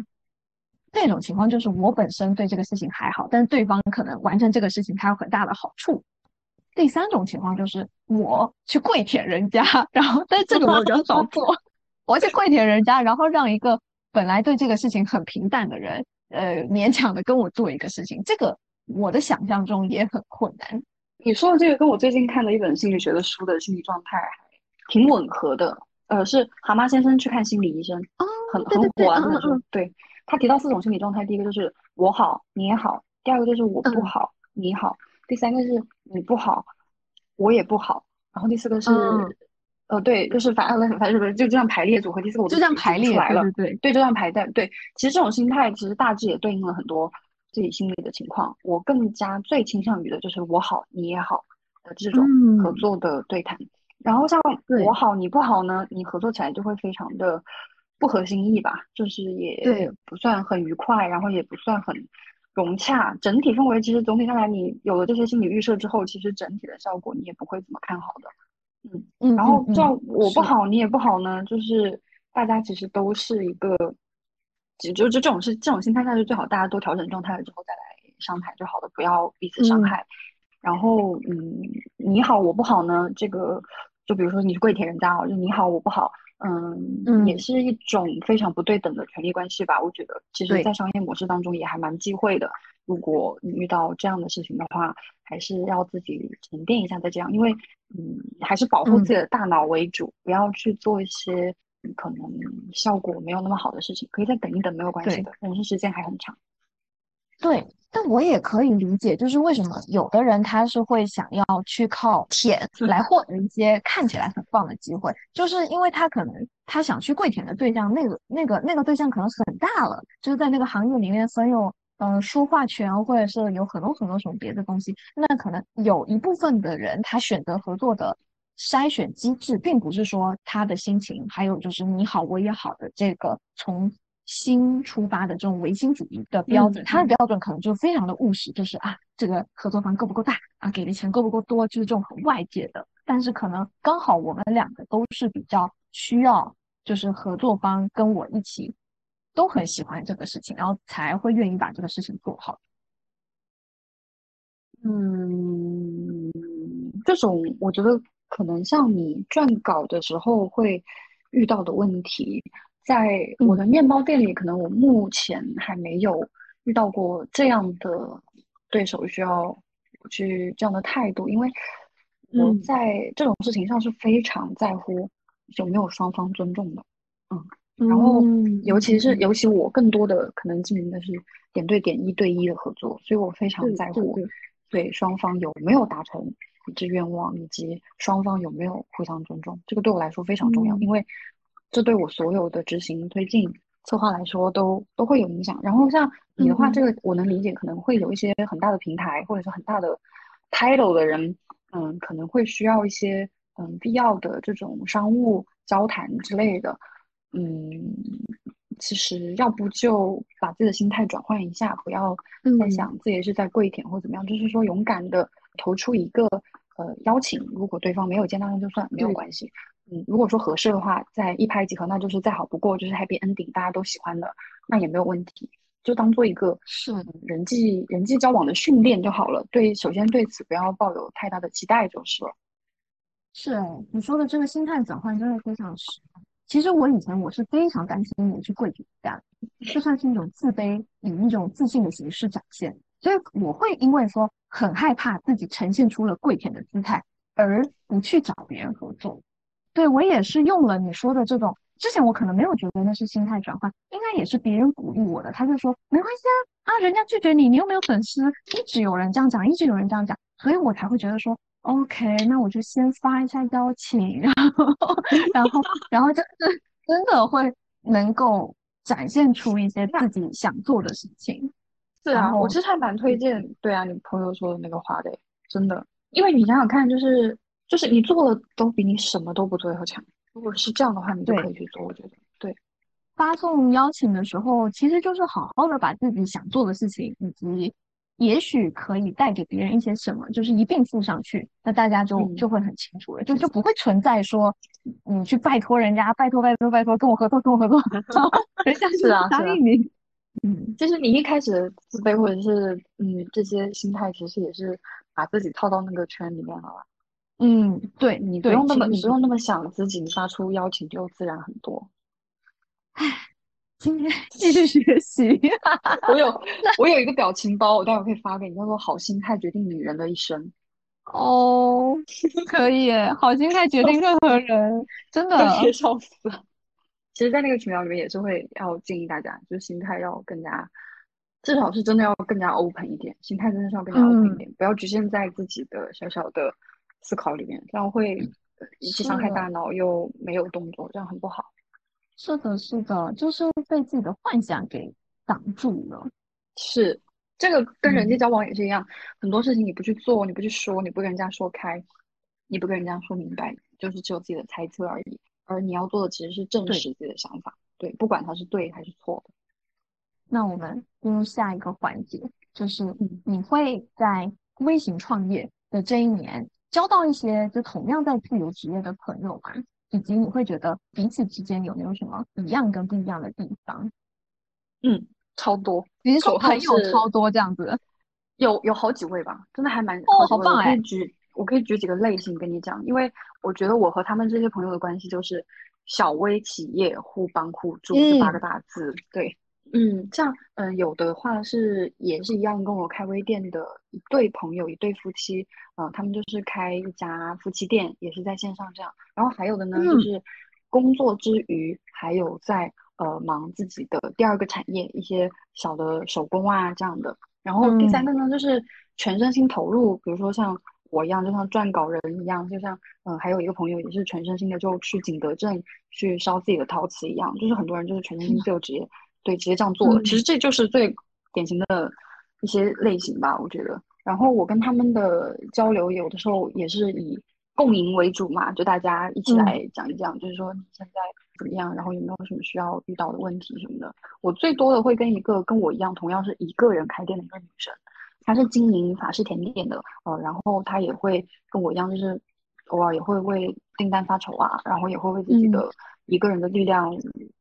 那种情况就是我本身对这个事情还好，但是对方可能完成这个事情他有很大的好处。第三种情况就是我去跪舔人家，然后但是这个我比较少做，我去跪舔人家，然后让一个本来对这个事情很平淡的人。呃，勉强的跟我做一个事情，这个我的想象中也很困难。你说的这个跟我最近看的一本心理学的书的心理状态还挺吻合的。呃，是蛤蟆先生去看心理医生，很很火啊，那种。对他提到四种心理状态，第一个就是我好你也好，第二个就是我不好你好，第三个是你不好我也不好，然后第四个是。呃，对，就是反正反正不是就这样排列组合。第四个我就这样排列来了，对对，就这样排在对。其实这种心态其实大致也对应了很多自己心里的情况。我更加最倾向于的就是我好你也好的这种合作的对谈。然后像我好你不好呢，你合作起来就会非常的不合心意吧，就是也不算很愉快，然后也不算很融洽。整体氛围其实总体上来，你有了这些心理预设之后，其实整体的效果你也不会怎么看好的。嗯，然后这样我不好，你也不好呢，就是大家其实都是一个，就就这种是这种心态下是最好，大家都调整状态了之后再来上台就好了，不要彼此伤害。然后，嗯，你好我不好呢，这个就比如说你是跪舔人家哦，就你好我不好，嗯，也是一种非常不对等的权利关系吧。我觉得，其实，在商业模式当中也还蛮忌讳的。如果你遇到这样的事情的话，还是要自己沉淀一下再这样，因为嗯，还是保护自己的大脑为主，不要去做一些可能效果没有那么好的事情。可以再等一等，没有关系的，人生时间还很长。对，但我也可以理解，就是为什么有的人他是会想要去靠舔来获得一些看起来很棒的机会，就是因为他可能他想去跪舔的对象，那个那个那个对象可能很大了，就是在那个行业里面很有。嗯，说话权或者是有很多很多什么别的东西，那可能有一部分的人他选择合作的筛选机制，并不是说他的心情，还有就是你好我也好的这个从心出发的这种唯心主义的标准，他的标准可能就非常的务实，就是啊这个合作方够不够大啊，给的钱够不够多，就是这种很外界的。但是可能刚好我们两个都是比较需要，就是合作方跟我一起。都很喜欢这个事情，然后才会愿意把这个事情做好。嗯，这种我觉得可能像你撰稿的时候会遇到的问题，在我的面包店里，可能我目前还没有遇到过这样的对手需要去这样的态度，因为我在这种事情上是非常在乎有没有双方尊重的。嗯。然后，尤其是尤其我更多的可能经营的是点对点、一对一的合作，所以我非常在乎对双方有没有达成一致愿望，以及双方有没有互相尊重。这个对我来说非常重要，因为这对我所有的执行、推进、策划来说都都会有影响。然后像你的话，这个我能理解，可能会有一些很大的平台或者是很大的 title 的人，嗯，可能会需要一些嗯必要的这种商务交谈之类的。嗯，其实要不就把自己的心态转换一下，不要再想自己是在跪舔或怎么样，就是说勇敢的投出一个呃邀请，如果对方没有接到那就算没有关系。嗯，如果说合适的话，再一拍即合，那就是再好不过，就是 happy ending，大家都喜欢的，那也没有问题，就当做一个是人际人际交往的训练就好了。对，首先对此不要抱有太大的期待就是了。是你说的这个心态转换真的非常实用。其实我以前我是非常担心我去跪舔人家，就算是一种自卑，以一种自信的形式展现。所以我会因为说很害怕自己呈现出了跪舔的姿态，而不去找别人合作。对我也是用了你说的这种，之前我可能没有觉得那是心态转换，应该也是别人鼓励我的。他就说没关系啊，啊人家拒绝你，你又没有损失，一直有人这样讲，一直有人这样讲，所以我才会觉得说。OK，那我就先发一下邀请，然后，然后，然后就是真的会能够展现出一些自己想做的事情。是啊，我其实还蛮推荐，对啊，你朋友说的那个话的，真的，因为你想想看，就是就是你做的都比你什么都不做要强。如果是这样的话，你就可以去做。我觉得，对，发送邀请的时候，其实就是好好的把自己想做的事情，以及也许可以带给别人一些什么，就是一并附上去，那大家就就会很清楚了，就就不会存在说你去拜托人家，拜托拜托拜托跟我合作跟我合作，人家是啊答应你。嗯，就是你一开始自卑或者是嗯这些心态，其实也是把自己套到那个圈里面了。嗯，对，你不用那么你不用那么想自己，你发出邀请就自然很多。唉，继续学习。我有我有一个表情包，我待会可以发给你，叫做“好心态决定女人的一生”。哦，可以，好心态决定任何人，真的。笑死了。其实，在那个群聊里面也是会要建议大家，就是心态要更加，至少是真的要更加 open 一点，心态真的是要更加 open 一点，不要局限在自己的小小的思考里面，这样会既伤害大脑又没有动作，这样很不好。是的，是的，就是被自己的幻想给挡住了。是，这个跟人际交往也是一样，很多事情你不去做，你不去说，你不跟人家说开，你不跟人家说明白，就是只有自己的猜测而已。而你要做的其实是证实自己的想法，对，不管它是对还是错的。那我们进入下一个环节，就是你会在微型创业的这一年交到一些就同样在自由职业的朋友吗？以及你会觉得彼此之间有没有什么一样跟不一样的地方？嗯，超多，你是说朋友超多这样子？有有好几位吧，真的还蛮哦，好棒哎！我可以举几个类型跟你讲，因为我觉得我和他们这些朋友的关系就是小微企业互帮互助这八个大字。对，嗯，这样，嗯，有的话是也是一样，跟我开微店的一对朋友，一对夫妻，呃，他们就是开一家夫妻店，也是在线上这样。然后还有的呢，就是工作之余还有在呃忙自己的第二个产业，一些小的手工啊这样的。然后第三个呢，就是全身心投入，比如说像。我一样，就像撰稿人一样，就像嗯，还有一个朋友也是全身心的，就去景德镇去烧自己的陶瓷一样，就是很多人就是全身心自由职业，对，直接这样做了。其实这就是最典型的一些类型吧，我觉得。然后我跟他们的交流，有的时候也是以共赢为主嘛，就大家一起来讲一讲，就是说你现在怎么样，然后有没有什么需要遇到的问题什么的。我最多的会跟一个跟我一样，同样是一个人开店的一个女生。她是经营法式甜点的，呃，然后她也会跟我一样，就是偶尔也会为订单发愁啊，然后也会为自己的一个人的力量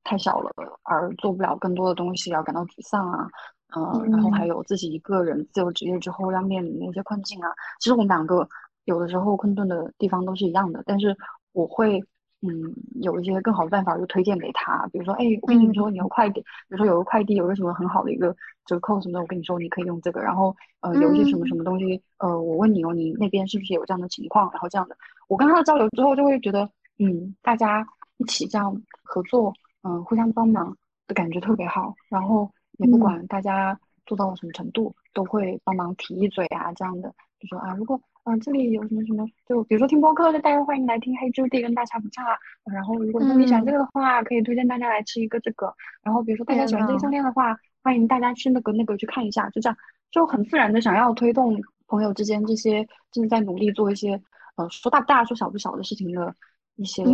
太小了而做不了更多的东西而感到沮丧啊，嗯，然后还有自己一个人自由职业之后要面临的一些困境啊。其实我们两个有的时候困顿的地方都是一样的，但是我会。嗯，有一些更好的办法就推荐给他，比如说，哎，我跟你说，你有快递，比如说有个快递有个什么很好的一个折扣什么的，我跟你说你可以用这个。然后，呃，有一些什么什么东西，呃，我问你哦，你那边是不是有这样的情况？然后这样的，我跟他的交流之后，就会觉得，嗯，大家一起这样合作，嗯，互相帮忙的感觉特别好。然后也不管大家做到了什么程度，都会帮忙提一嘴啊，这样的，就说啊，如果。嗯，这里有什么什么？就比如说听播客，就大家欢迎来听黑朱棣跟大差不差。然后，如果说你喜欢这个的话，可以推荐大家来吃一个这个。然后，比如说大家喜欢这个项链的话，欢迎大家去那个那个去看一下。就这样，就很自然的想要推动朋友之间这些正在努力做一些呃说大不大说小不小的事情的一些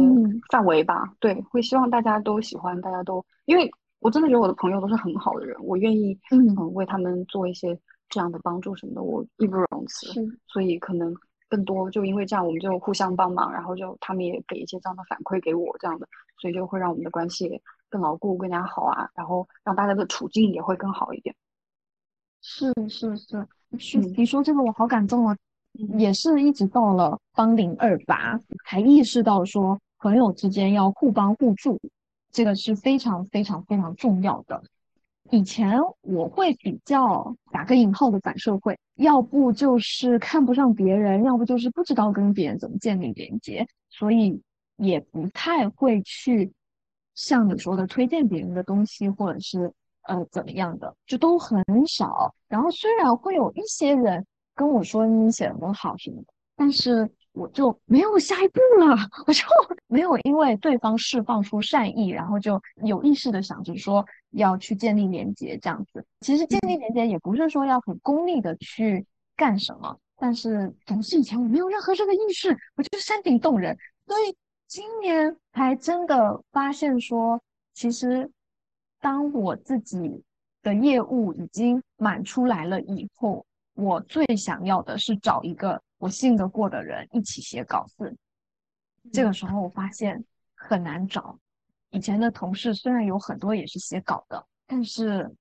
范围吧。对，会希望大家都喜欢，大家都因为我真的觉得我的朋友都是很好的人，我愿意嗯为他们做一些。这样的帮助什么的，我义不容辞。所以可能更多就因为这样，我们就互相帮忙，然后就他们也给一些这样的反馈给我，这样的，所以就会让我们的关系更牢固、更加好啊，然后让大家的处境也会更好一点。是是是，是你说这个我好感动啊！也是一直到了芳龄二八，才意识到说朋友之间要互帮互助，这个是非常非常非常重要的。以前我会比较打个引号的反社会，要不就是看不上别人，要不就是不知道跟别人怎么建立连接，所以也不太会去像你说的推荐别人的东西，或者是呃怎么样的，就都很少。然后虽然会有一些人跟我说你写的很好什么的，但是我就没有下一步了，我就没有因为对方释放出善意，然后就有意识的想着说要去建立连接这样子。其实建立连接也不是说要很功利的去干什么，但是总是以前我没有任何这个意识，我就是山顶洞人，所以今年才真的发现说，其实当我自己的业务已经满出来了以后，我最想要的是找一个。我信得过的人一起写稿子，这个时候我发现很难找。以前的同事虽然有很多也是写稿的，但是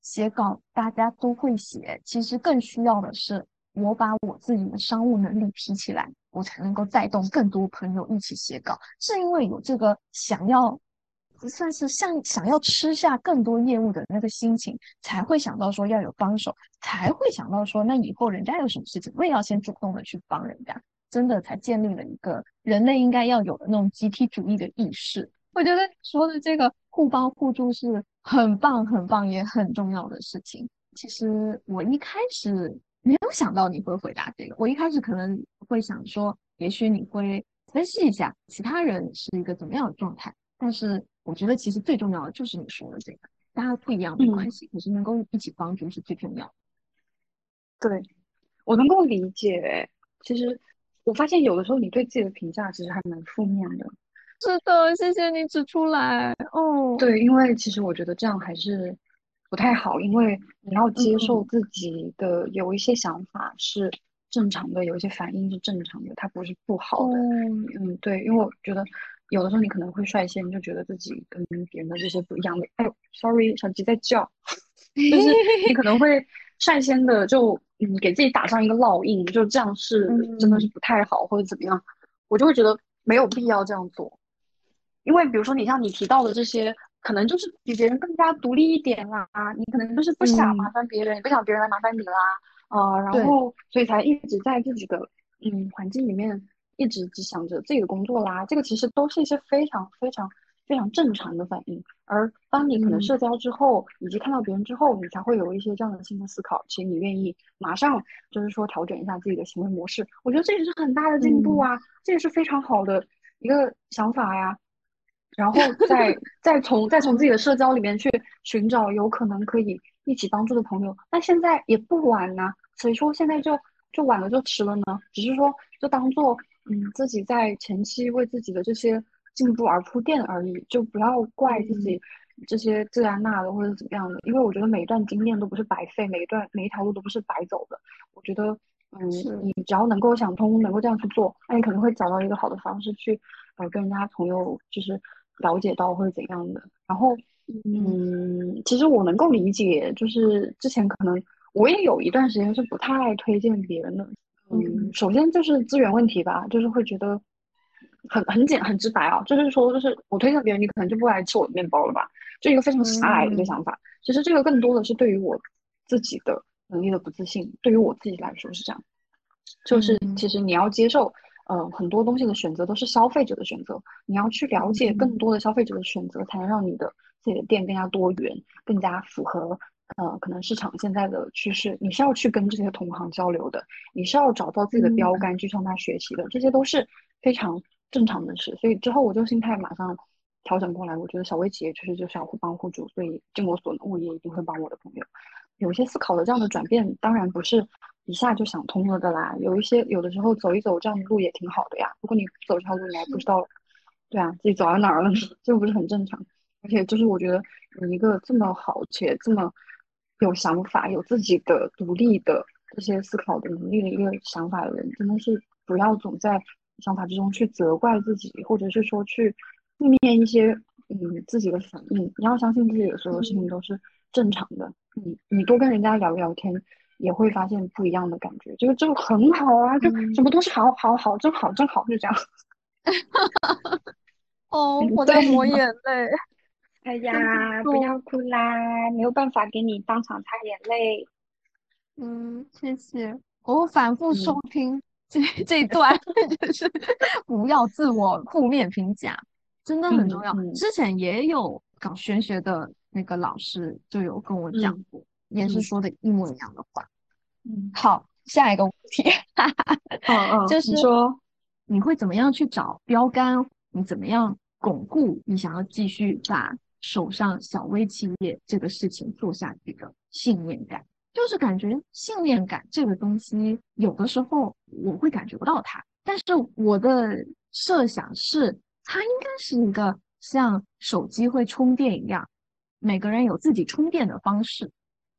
写稿大家都会写，其实更需要的是我把我自己的商务能力提起来，我才能够带动更多朋友一起写稿。是因为有这个想要。算是像想要吃下更多业务的那个心情，才会想到说要有帮手，才会想到说那以后人家有什么事情，我也要先主动的去帮人家，真的才建立了一个人类应该要有的那种集体主义的意识。我觉得说的这个互帮互助是很棒、很棒也很重要的事情。其实我一开始没有想到你会回答这个，我一开始可能会想说，也许你会分析一下其他人是一个怎么样的状态，但是。我觉得其实最重要的就是你说的这个，大家不一样的关系，可是能够一起帮助是最重要的。对，我能够理解。其实我发现有的时候你对自己的评价其实还蛮负面的。是的，谢谢你指出来。哦，对，因为其实我觉得这样还是不太好，因为你要接受自己的有一些想法是正常的，有一些反应是正常的，它不是不好的。嗯，对，因为我觉得。有的时候你可能会率先就觉得自己跟别人的这些不一样的，哎呦，sorry，小鸡在叫，就是你可能会率先的就嗯给自己打上一个烙印，就这样是真的是不太好或者怎么样，我就会觉得没有必要这样做，因为比如说你像你提到的这些，可能就是比别人更加独立一点啦，你可能就是不想麻烦别人，也不想别人来麻烦你啦，啊，然后所以才一直在自己的嗯环境里面。一直只想着自己的工作啦，这个其实都是一些非常非常非常正常的反应。而当你可能社交之后，以及看到别人之后，你才会有一些这样的新的思考，且你愿意马上就是说调整一下自己的行为模式。我觉得这也是很大的进步啊，这也是非常好的一个想法呀。然后再 再从再从自己的社交里面去寻找有可能可以一起帮助的朋友，那现在也不晚呢。谁说现在就就晚了就迟了呢？只是说就当做。嗯，自己在前期为自己的这些进步而铺垫而已，就不要怪自己这些这啊那的或者怎么样的，因为我觉得每一段经验都不是白费，每一段每一条路都不是白走的。我觉得，嗯，你只要能够想通，能够这样去做，那你可能会找到一个好的方式去，呃，跟人家朋友就是了解到或者怎样的。然后，嗯，其实我能够理解，就是之前可能我也有一段时间是不太推荐别人的。嗯，首先就是资源问题吧，就是会觉得很很简很直白啊，就是说，就是我推荐别人，你可能就不来吃我的面包了吧，就一个非常狭隘的一个想法。其实这个更多的是对于我自己的能力的不自信，对于我自己来说是这样。就是其实你要接受，呃，很多东西的选择都是消费者的选择，你要去了解更多的消费者的选择，才能让你的自己的店更加多元，更加符合。呃，可能市场现在的趋势，你是要去跟这些同行交流的，你是要找到自己的标杆去向他学习的，这些都是非常正常的事。所以之后我就心态马上调整过来，我觉得小微企业确实就是要互帮互助，所以尽我所能，我也一定会帮我的朋友。有一些思考的这样的转变，当然不是一下就想通了的啦。有一些有的时候走一走这样的路也挺好的呀。如果你走这条路，你还不知道，对啊，自己走到哪儿了，这不是很正常？而且就是我觉得有一个这么好且这么。有想法、有自己的独立的这些思考的能力的一个想法的人，真的是不要总在想法之中去责怪自己，或者是说去负面一些嗯自己的反应。你要相信自己的所有事情都是正常的。你你多跟人家聊聊天，也会发现不一样的感觉，就就很好啊，就什么都是好好好，真好真好，就这样。哦，我在抹眼泪。哎呀，不要哭啦，没有办法给你当场擦眼泪。嗯，谢谢。我反复收听这这一段，就是不要自我负面评价，真的很重要。之前也有搞玄学的那个老师就有跟我讲过，也是说的一模一样的话。嗯，好，下一个问题，嗯嗯，就是你说，你会怎么样去找标杆？你怎么样巩固你想要继续把手上小微企业这个事情做下去的信念感？就是感觉信念感这个东西，有的时候我会感觉不到它，但是我的设想是，它应该是一个像手机会充电一样，每个人有自己充电的方式，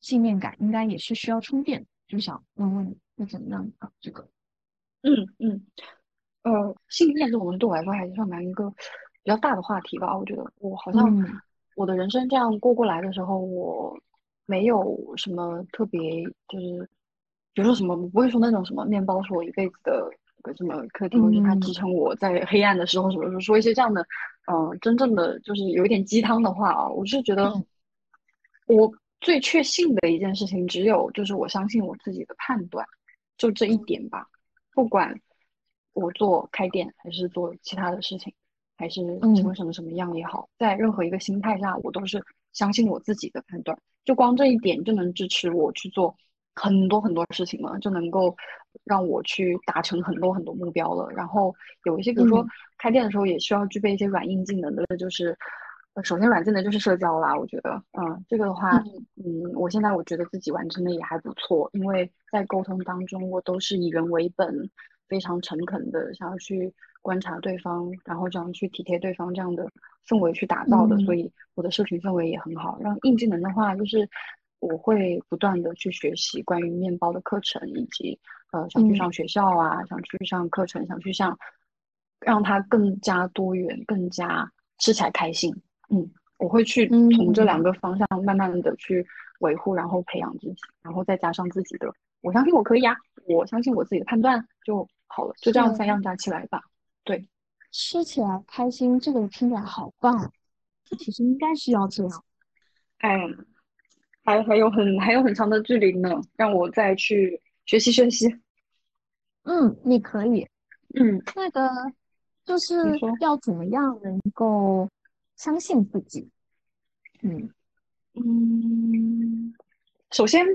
信念感应该也是需要充电。就想问问你会怎么样搞这个？嗯嗯，呃，信念这种东西对我来说还是算蛮一个比较大的话题吧。我觉得我好像嗯我的人生这样过过来的时候，我没有什么特别，就是比如说什么，我不会说那种什么面包是我一辈子的个什么课题，或者是它支嗯撑我在黑暗的时候什么什么说一些这样的，呃，真正的就是有一点鸡汤的话啊。我是觉得嗯我最确信的一件事情，只有就是我相信我自己的判断，就这一点吧。不管我做开店还是做其他的事情，还是成为嗯什么什么样也好，在任何一个心态下，我都是相信我自己的判断。就光这一点就能支持我去做很多很多事情了，就能够让我去达成很多很多目标了。然后有一些，比如说嗯开店的时候也需要具备一些软硬技能的，就是呃首先软技能就是社交啦。我觉得，嗯，这个的话，嗯嗯，我现在我觉得自己完成的也还不错，因为在沟通当中，我都是以人为本，非常诚恳的想要去观察对方，然后这样去体贴对方这样的氛围去打造的，所嗯以我的社群氛围也很好。让硬技能的话，就是我会不断的去学习关于面包的课程，以及呃想去嗯上学校啊，想去上课程，想去上，让它更加多元，更加吃起来开心。嗯，我会去从这两嗯个方向慢慢的去维护，然后培养自己，然后再加上自己的，我相信我可以呀，我相信我自己的判断就好了，就这样三样加起来吧。对，吃起来开心，这个听起来好棒这！其实应该是要这样。哎，还还有很还有很长的距离呢，让我再去学习学习。嗯，你可以。嗯，那个就是，要怎么样能够相信自己？嗯嗯，首先，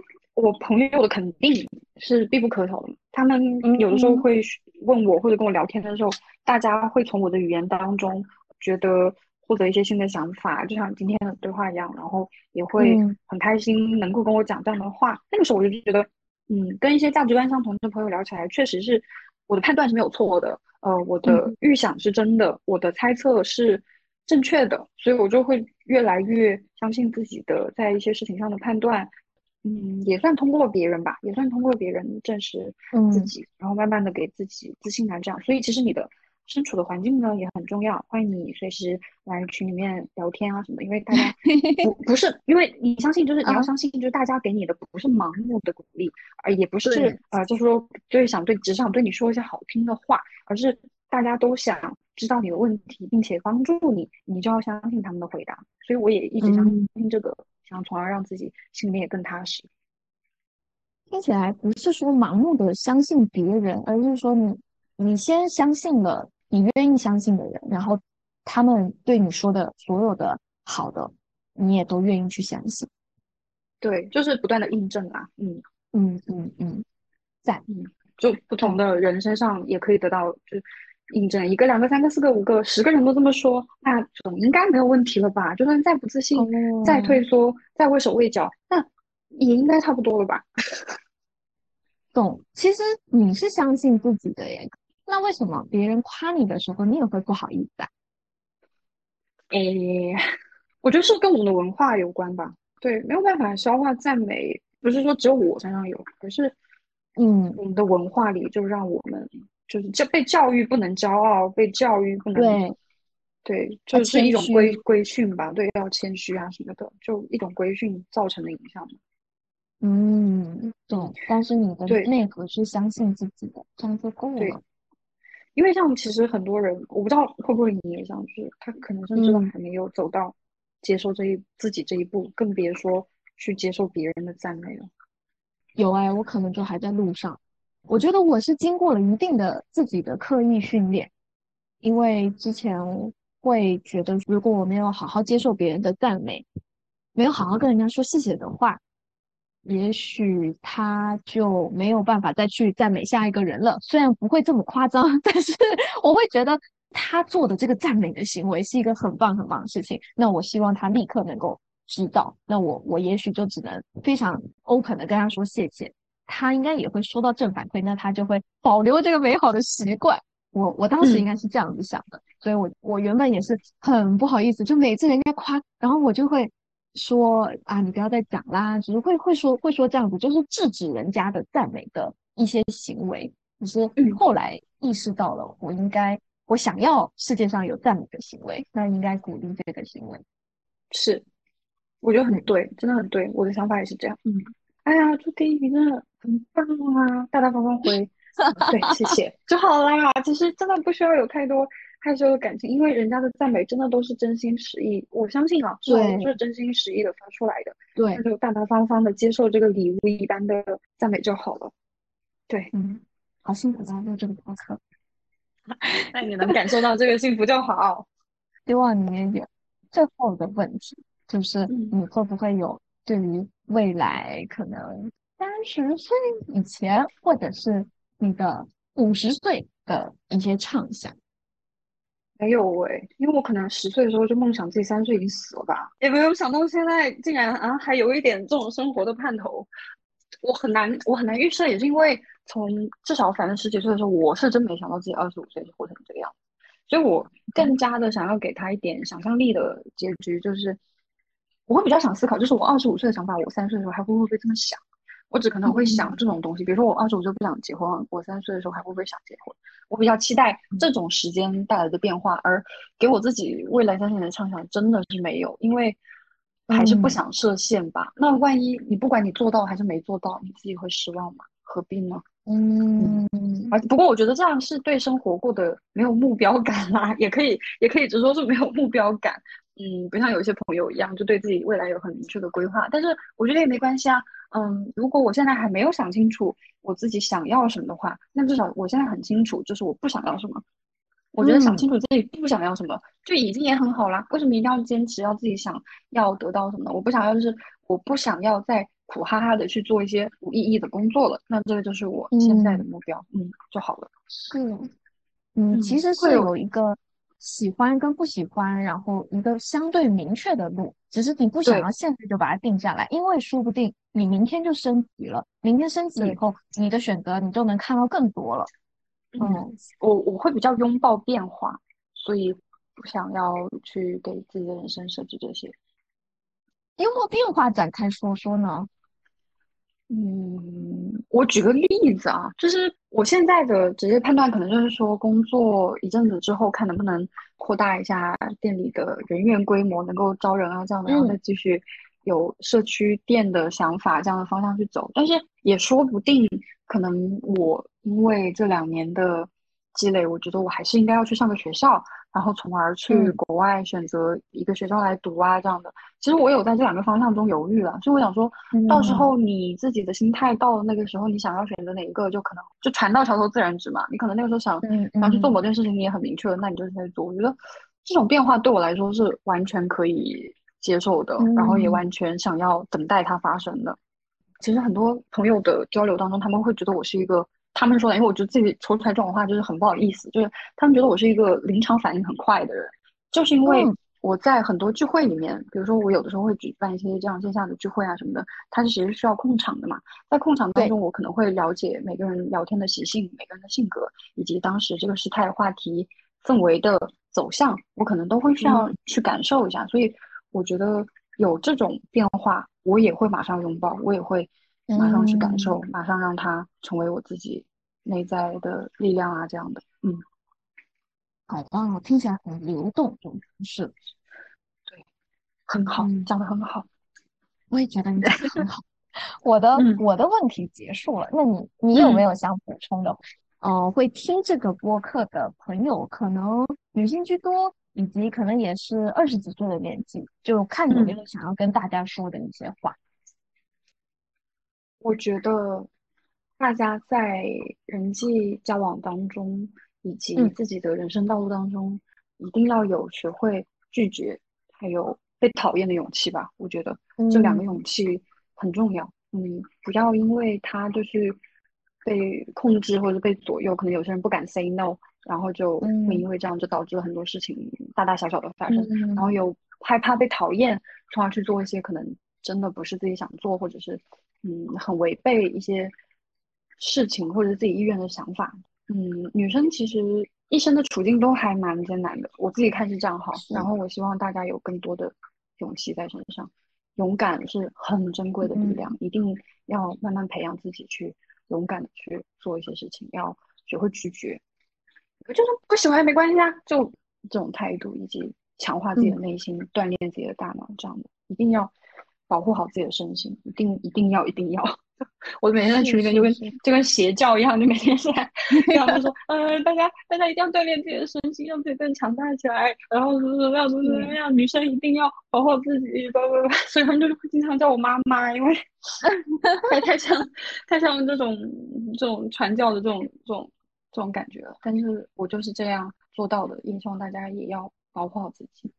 我朋友的肯定是必不可少的。他们有的时候嗯会问我，或者跟我聊天的时候，大家会从我的语言当中觉得获得一些新的想法，就像今天的对话一样，然后也会嗯很开心能够跟我讲这样的话。那个时候我就觉得，嗯，跟一些价值观相同的朋友聊起来，确实是我的判断是没有错的，呃，我的嗯预想是真的，我的猜测是正确的，所以我就会越来越相信自己的在一些事情上的判断。嗯，也算通过别人吧，也算通过别人证实自嗯己，然后慢慢的给自己自信感，这样。所以其实你的身处的环境呢也很重要，欢迎你随时来群里面聊天啊什么，因为大家 不不是，因为你相信，就是你要啊，相信，就是大家给你的不是盲目的鼓励，而也不是对，呃，就是说就是想对，只是想对你说一些好听的话，而是大家都想知道你的问题，并且帮助你，你就要相信他们的回答。所以我也一直相嗯，信这个，想从而让自己心里面也更踏实。听起来不是说盲目的相信别人，而是说你你先相信了你愿意相信的人，然后他们对你说的所有的好的，你也都愿意去相信。对，就是不断的印证啊，嗯嗯嗯嗯，在嗯，就不同。的人身上也可以得到就印证，一个、两个、三个、四个、五个、十个人都这么说，那总应该没有问题了吧？就算再不自信、再哦，退缩、再畏手畏脚，那也应该差不多了吧？懂。其实你是相信自己的耶，那为什么别人夸你的时候，你也会不好意思啊？诶，我觉得是跟我们的文化有关吧。对，没有办法消化赞美，不是说只有我身上有，可是嗯，我们的文化里就让我们就是教被教育不能骄傲，被教育不能对，对，就是一种规。规训吧，对，要谦虚啊什么的，就一种规训造成的影响嘛。嗯，嗯，懂。但是你的内核是相信自己的，这样就够对，了。因为像其实很多人，我不知道会不会你也像，就是他可能甚至都嗯，还没有走到接受这一自己这一步，更别说去接受别人的赞美了。有哎，我可能就还在路上。我觉得我是经过了一定的自己的刻意训练，因为之前会觉得，如果我没有好好接受别人的赞美，没有好好跟人家说谢谢的话，也许他就没有办法再去赞美下一个人了。虽然不会这么夸张，但是我会觉得他做的这个赞美的行为是一个很棒很棒的事情。那我希望他立刻能够知道。那我我也许就只能非常 open 的跟他说谢谢。他应该也会收到正反馈，那他就会保留这个美好的习惯。我我当时应该是这样子想的，所以我我原本也是很不好意思，就每次人家夸，然后我就会。说啊，你不要再讲啦，只是会会说会说这样子，就是制止人家的赞美的一些行为。只是后来意识到了，我应该我想要世界上有赞美的行为，那应该鼓励这个行为。是，我觉得很对，真的很对，我的想法也是这样。嗯，哎呀，朱迪，你真的很棒啊，大大方方回，对，谢谢就好啦。其实真的不需要有太多。害羞的感情，因为人家的赞美真的都是真心实意，我相信啊，对，是真心实意的发出来的，对，那就大大方方的接受这个礼物一般的赞美就好了。对，嗯，好幸福啊，录这个播客，那你能感受到这个幸福就好。希望你也有。最后的问题就是，你会不会有对于未来可能三十岁以前，或者是你的五十岁的一些畅想？没有哎，因为我可能十岁的时候就梦想自己三岁已经死了吧，也没有想到现在竟然啊还有一点这种生活的盼头。我很难，我很难预设，也是因为从至少反正十几岁的时候，我是真没想到自己二十五岁就活成这个样子，所以我更加的想要给他一点想象力的结局，就是我会比较想思考，就是我二十五岁的想法，我三十岁的时候还会不会被这么想？我只可能会想这种东西，比如说我二十五岁不想结婚，我三十岁的时候还会不会想结婚？我比较期待这种时间带来的变化，而给我自己未来三十年的畅想真的是没有，因为还是不想设限吧。那万一你不管你做到还是没做到，你自己会失望吗？何必呢？嗯，而不过我觉得这样是对生活过得没有目标感啦，也可以，也可以直说是没有目标感。嗯，不像有些朋友一样，就对自己未来有很明确的规划。但是我觉得也没关系啊。嗯，如果我现在还没有想清楚我自己想要什么的话，那至少我现在很清楚，就是我不想要什么。我觉得想清楚自己不想要什么，就已经也很好啦。为什么一定要坚持要自己想要得到什么？我不想要，就是我不想要再苦哈哈的去做一些无意义的工作了。那这个就是我现在的目标，嗯，就好了。是，嗯，其实是有一个。喜欢跟不喜欢，然后一个相对明确的路，只是你不想要现在就把它定下来，因为说不定你明天就升级了，明天升级以后，你的选择你就能看到更多了。嗯，我我会比较拥抱变化，所以不想要去给自己的人生设置这些。拥抱变化，展开说说呢？嗯，我举个例子啊，就是我现在的职业判断，可能就是说，工作一阵子之后，看能不能扩大一下店里的人员规模，能够招人啊这样的，然后再继续有社区店的想法这样的方向去走。但是也说不定，可能我因为这两年的积累，我觉得我还是应该要去上个学校。然后从而去国外选择一个学校来读啊，这样的。其实我有在这两个方向中犹豫了，所以我想说，到时候你自己的心态到了那个时候，你想要选择哪一个，就可能就船到桥头自然直嘛。你可能那个时候想想去做某件事情，你也很明确了，那你就去做。我觉得这种变化对我来说是完全可以接受的，然后也完全想要等待它发生的。其实很多朋友的交流当中，他们会觉得我是一个。他们说的，因为我觉得自己说出来这种话就是很不好意思，就是他们觉得我是一个临场反应很快的人，就是因为我在很多聚会里面，比如说我有的时候会举办一些这样线下的聚会啊什么的，它是其实需要控场的嘛，在控场当中，我可能会了解每个人聊天的习性、每个人的性格，以及当时这个事态、话题、氛围的走向，我可能都会需要去感受一下，所以我觉得有这种变化，我也会马上拥抱，我也会马上去感受，马上让它成为我自己。内在的力量啊，这样的，嗯，好棒哦，听起来很流动，是，对，很好，讲的很好，我也觉得你讲的很好。我的我的问题结束了，那你你有没有想补充的？嗯，会听这个播客的朋友，可能女性居多，以及可能也是二十几岁的年纪，就看有没有想要跟大家说的一些话。我觉得。大家在人际交往当中，以及自己的人生道路当中，一定要有学会拒绝，还有被讨厌的勇气吧。我觉得这两个勇气很重要。嗯，不要因为他就是被控制或者被左右，可能有些人不敢 say no，然后就会因为这样就导致了很多事情大大小小的发生，然后有害怕被讨厌，从而去做一些可能真的不是自己想做，或者是嗯很违背一些事情或者自己意愿的想法。嗯，女生其实一生的处境都还蛮艰难的，我自己看是这样哈。然后我希望大家有更多的勇气在身上。勇敢是很珍贵的力量，一定要慢慢培养自己去勇敢的去做一些事情，要学会拒绝。我就是不喜欢也没关系啊，就这种态度，以及强化自己的内心，锻炼自己的大脑，这样的一定要保护好自己的身心，一定一定要一定要。我每天在群里面就跟就跟邪教一样，就每天在跟他们说，呃，大家大家一定要锻炼自己的身心，让自己更强大起来，然后怎么怎么样怎么怎么样，女生一定要保护自己，不不不，所以他们就会经常叫我妈妈，因为 太太像太像这种这种传教的这种这种这种感觉了。但是我就是这样做到的，也希望大家也要保护好自己。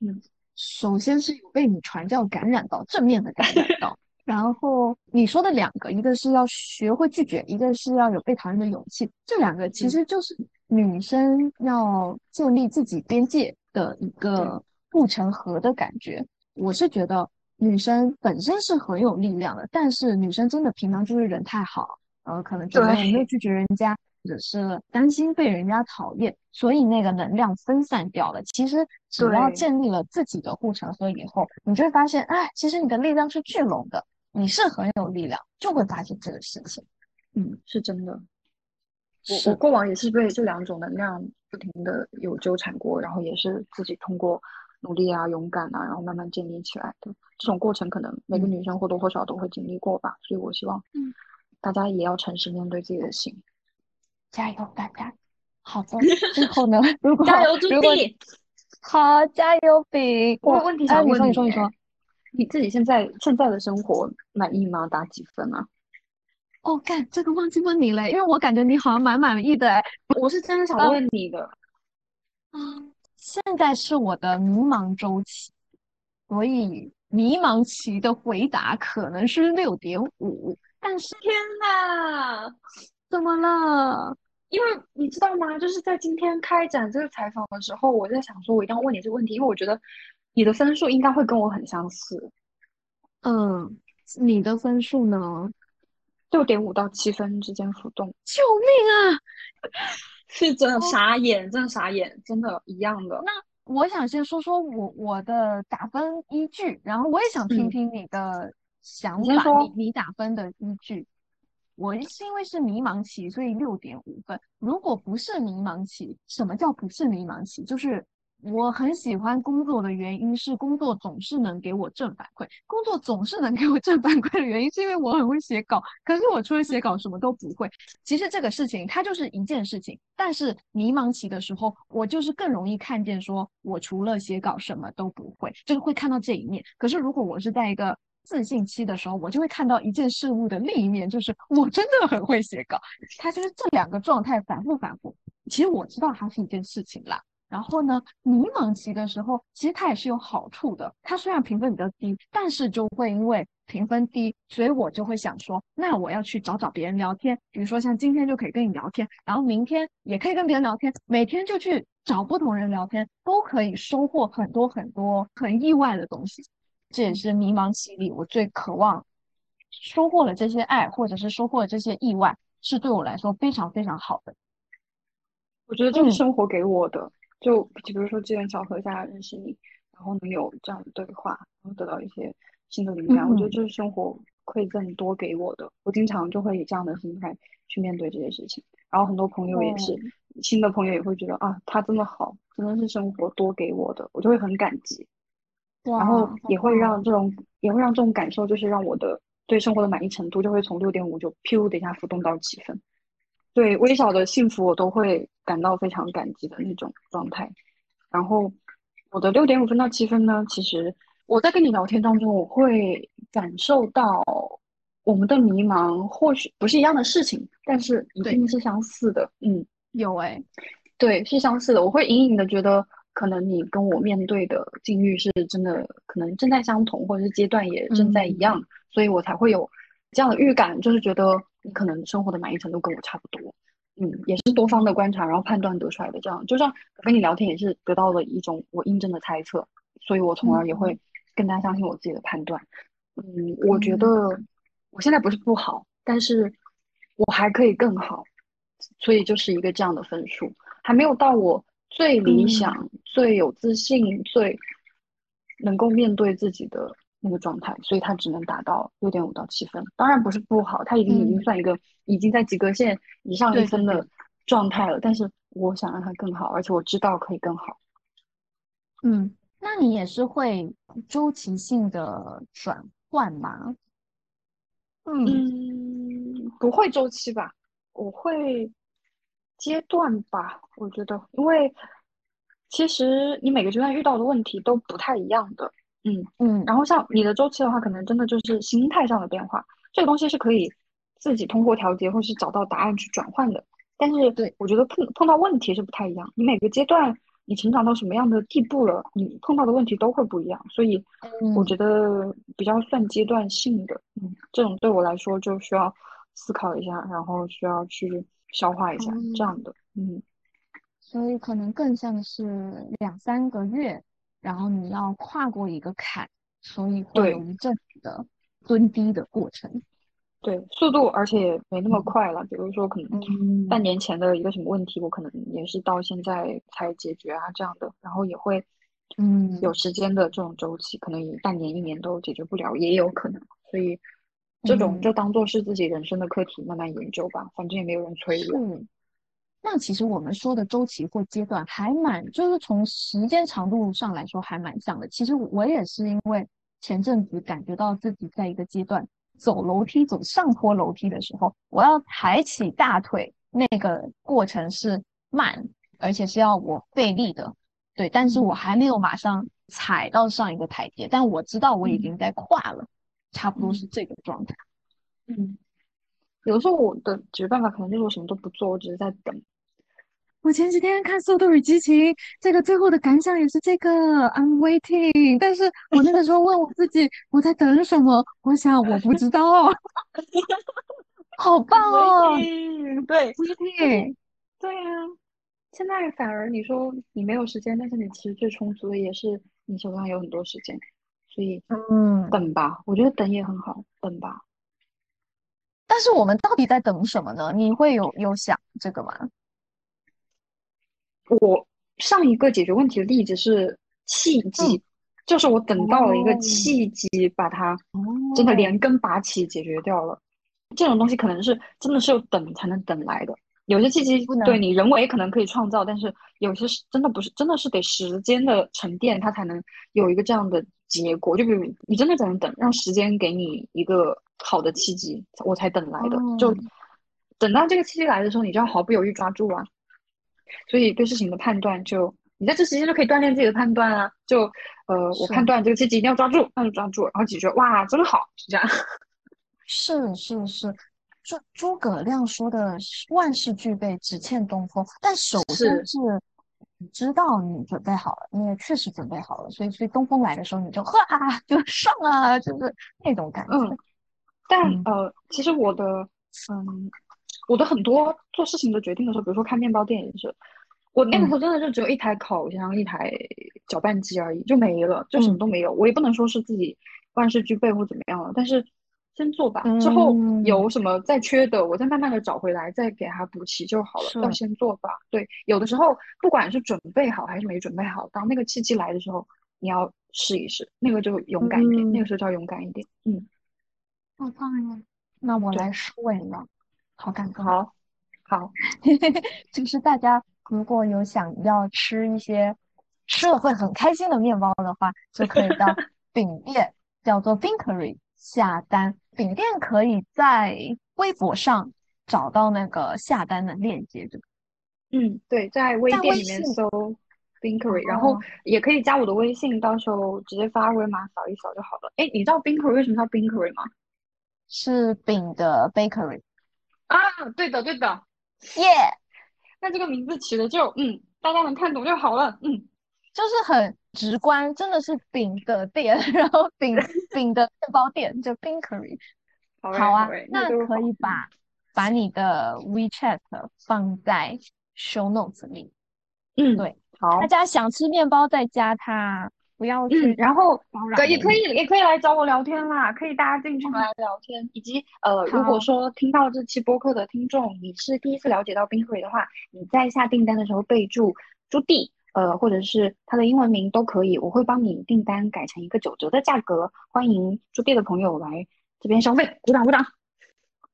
嗯，首先是有被你传教感染到，正面的感染到。然后你说的两个，一个是要学会拒绝，一个是要有被讨厌的勇气。这两个其实就是女生要建立自己边界的一个护城河的感觉。我是觉得女生本身是很有力量的，但是女生真的平常就是人太好，呃，可能就没有拒绝人家，或者是担心被人家讨厌，所以那个能量分散掉了。其实只要建立了自己的护城河以后，你就会发现，哎，其实你的力量是聚拢的。你是很有力量，就会发现这个事情。嗯，是真的。我我过往也是被这两种能量不停的有纠缠过，然后也是自己通过努力啊、勇敢啊，然后慢慢建立起来的。这种过程可能每个女生或多或少都会经历过吧。所以我希望，嗯，大家也要诚实面对自己的心，加油，大家。好的，最后呢？如果加油，朱棣。好，加油，饼。我问题想问你，说，你说。你自己现在现在的生活满意吗？打几分啊？哦，干这个忘记问你了，因为我感觉你好像蛮满意的。我是真的想问你的。啊，现在是我的迷茫周期，所以迷茫期的回答可能是六点五。但是天呐，怎么了？因为你知道吗？就是在今天开展这个采访的时候，我在想说，我一定要问你这个问题，因为我觉得。你的分数应该会跟我很相似，嗯，你的分数呢？六点五到七分之间浮动。救命啊！是真的傻眼，真的傻眼，真的一样的。那我想先说说我我的打分依据，然后我也想听听你的想法，你你打分的依据。我是因为是迷茫期，所以六点五分。如果不是迷茫期，什么叫不是迷茫期？就是。我很喜欢工作的原因是，工作总是能给我正反馈。工作总是能给我正反馈的原因，是因为我很会写稿。可是我除了写稿什么都不会。其实这个事情它就是一件事情，但是迷茫期的时候，我就是更容易看见，说我除了写稿什么都不会，就是会看到这一面。可是如果我是在一个自信期的时候，我就会看到一件事物的另一面，就是我真的很会写稿。它就是这两个状态反复反复。其实我知道它是一件事情啦。然后呢，迷茫期的时候，其实它也是有好处的。它虽然评分比较低，但是就会因为评分低，所以我就会想说，那我要去找找别人聊天。比如说像今天就可以跟你聊天，然后明天也可以跟别人聊天，每天就去找不同人聊天，都可以收获很多很多很意外的东西。这也是迷茫期里我最渴望收获了这些爱，或者是收获了这些意外，是对我来说非常非常好的。我觉得这是生活给我的。就比如说机缘巧合下认识你，然后能有这样的对话，然后得到一些新的灵感，我觉得这是生活馈赠多给我的。我经常就会以这样的心态去面对这些事情，然后很多朋友也是，新的朋友也会觉得啊，他这么好，真的是生活多给我的，我就会很感激。然后也会让这种也会让这种感受，就是让我的对生活的满意程度就会从六点五就噗的一下浮动到七分。对微小的幸福，我都会感到非常感激的那种状态。然后我的六点五分到七分呢，其实我在跟你聊天当中，我会感受到我们的迷茫，或许不是一样的事情，但是一定是相似的。嗯，有哎，对，是相似的。我会隐隐的觉得，可能你跟我面对的境遇是真的，可能正在相同，或者是阶段也正在一样，所以我才会有这样的预感，就是觉得你可能生活的满意程度跟我差不多。嗯，也是多方的观察，然后判断得出来的。这样，就像我跟你聊天，也是得到了一种我印证的猜测，所以我从而也会更加相信我自己的判断。嗯，我觉得我现在不是不好，但是我还可以更好，所以就是一个这样的分数，还没有到我最理想、最有自信、最能够面对自己的那个状态，所以他只能达到六点五到七分。当然不是不好，他已经已经算一个已经在及格线以上一分的状态了。但是我想让他更好，而且我知道可以更好。嗯，那你也是会周期性的转换吗？嗯，不会周期吧？我会阶段吧？我觉得，因为其实你每个阶段遇到的问题都不太一样的。嗯嗯。然后像你的周期的话，可能真的就是心态上的变化，这个东西是可以自己通过调节或是找到答案去转换的。但是，对我觉得碰碰到问题是不太一样。你每个阶段。你成长到什么样的地步了，你碰到的问题都会不一样，所以我觉得比较算阶段性的，嗯，这种对我来说就需要思考一下，然后需要去消化一下这样的，嗯，所以可能更像是两三个月，然后你要跨过一个坎，所以会有一阵的蹲低的过程。对，速度而且没那么快了。比如说，可能半年前的一个什么问题，我可能也是到现在才解决啊，这样的。然后也会，嗯，有时间的这种周期，可能半年、一年都解决不了，也有可能。所以，这种就当做是自己人生的课题，慢慢研究吧。反正也没有人催我。嗯那其实我们说的周期或阶段，还蛮就是从时间长度上来说，还蛮像的。其实我也是因为前阵子感觉到自己在一个阶段。走楼梯，走上坡楼梯的时候，我要抬起大腿，那个过程是慢，而且是要我费力的，对。但是我还没有马上踩到上一个台阶，但我知道我已经在跨了，差不多是这个状态。嗯，有时候我的解决办法可能就是我什么都不做，我只是在等。我前几天看《速度与激情》，这个最后的感想也是这个，I'm waiting。但是我那个时候问我自己，我在等什么？我想我不知道。好棒哦！对，waiting。对呀，现在反而你说你没有时间，但是你其实最充足的也是你手上有很多时间，所以嗯，等吧。我觉得等也很好，等吧。但是我们到底在等什么呢？你会有有想这个吗？我上一个解决问题的例子是契机，就是我等到了一个契机，把它真的连根拔起解决掉了。这种东西可能是真的是要等才能等来的。有些契机对你人为可能可以创造，但是有些是真的不是，真的是得时间的沉淀，它才能有一个这样的结果。就比如你真的只能等，让时间给你一个好的契机，我才等来的。就等到这个契机来的时候，你就要毫不犹豫抓住啊。所以对事情的判断，就你在这期间就可以锻炼自己的判断啊。就呃，我判断这个契机一定要抓住，那就抓住，然后解决。哇，真好，是这样。是是是，诸诸葛亮说的“万事俱备，只欠东风”。但首先是你知道你准备好了，你也确实准备好了，所以所以东风来的时候，你就哈就上啊，就是那种感觉。嗯。但呃，其实我的嗯。我的很多做事情的决定的时候，比如说开面包店也是，我那个时候真的就只有一台烤箱、一台搅拌机而已，就没了，就什么都没有。我也不能说是自己万事俱备或怎么样了，但是先做吧，之后有什么再缺的，我再慢慢的找回来，再给它补齐就好了。要先做吧。对，有的时候不管是准备好还是没准备好，当那个契机来的时候，你要试一试，那个就勇敢一点，那个时候就要勇敢一点。嗯，好棒呀！那我来收尾了。好感动，好，好，就是大家如果有想要吃一些吃了会很开心的面包的话，就可以到 饼店，叫做 Binkery 下单。饼店可以在微博上找到那个下单的链接，对嗯，对，在微店里面搜 Bakery，然后也可以加我的微信，到时候直接发二维码扫一扫就好了。哎，你知道 Bakery 为什么叫 Bakery 吗？是饼的 Bakery。啊，对的，对的，耶！那这个名字起的就，嗯，大家能看懂就好了，嗯，就是很直观，真的是饼的店，然后饼 饼的面包店，就 b i n k e r y。好啊，那可以把把你的 WeChat 放在 Show Notes 里。嗯，对，好，大家想吃面包再加它，不要去。然后可也可以也可以来找我聊天啦，可以大家进群来聊天。以及呃，如果说听到这期播客的听众你是第一次了解到 bakery 的话，你在下订单的时候备注朱棣，呃，或者是它的英文名都可以，我会帮你订单改成一个九折的价格，欢迎住店的朋友来这边消费，鼓掌鼓掌。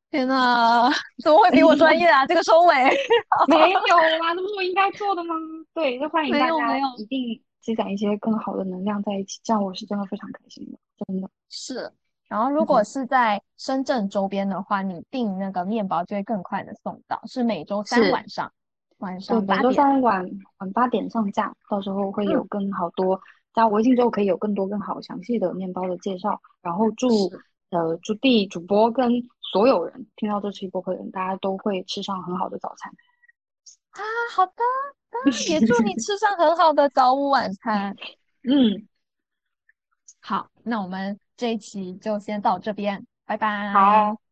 天呐，怎么会比我专业啊？这个收尾 没有啊，这不是我应该做的吗？对，就欢迎大家一定积攒一些更好的能量在一起，这样我是真的非常开心的，真的是。然后如果是在深圳周边的话，你订那个面包就会更快的送到，是每周三晚上晚上本周三晚晚八点上架，到时候会有更好多加微信之后可以有更多更好详细的面包的介绍，然后祝。呃，祝地主播跟所有人听到这期播客的人，大家都会吃上很好的早餐啊！好的，也祝你 吃上很好的早午晚餐。嗯，好，那我们这一期就先到这边，拜拜。好。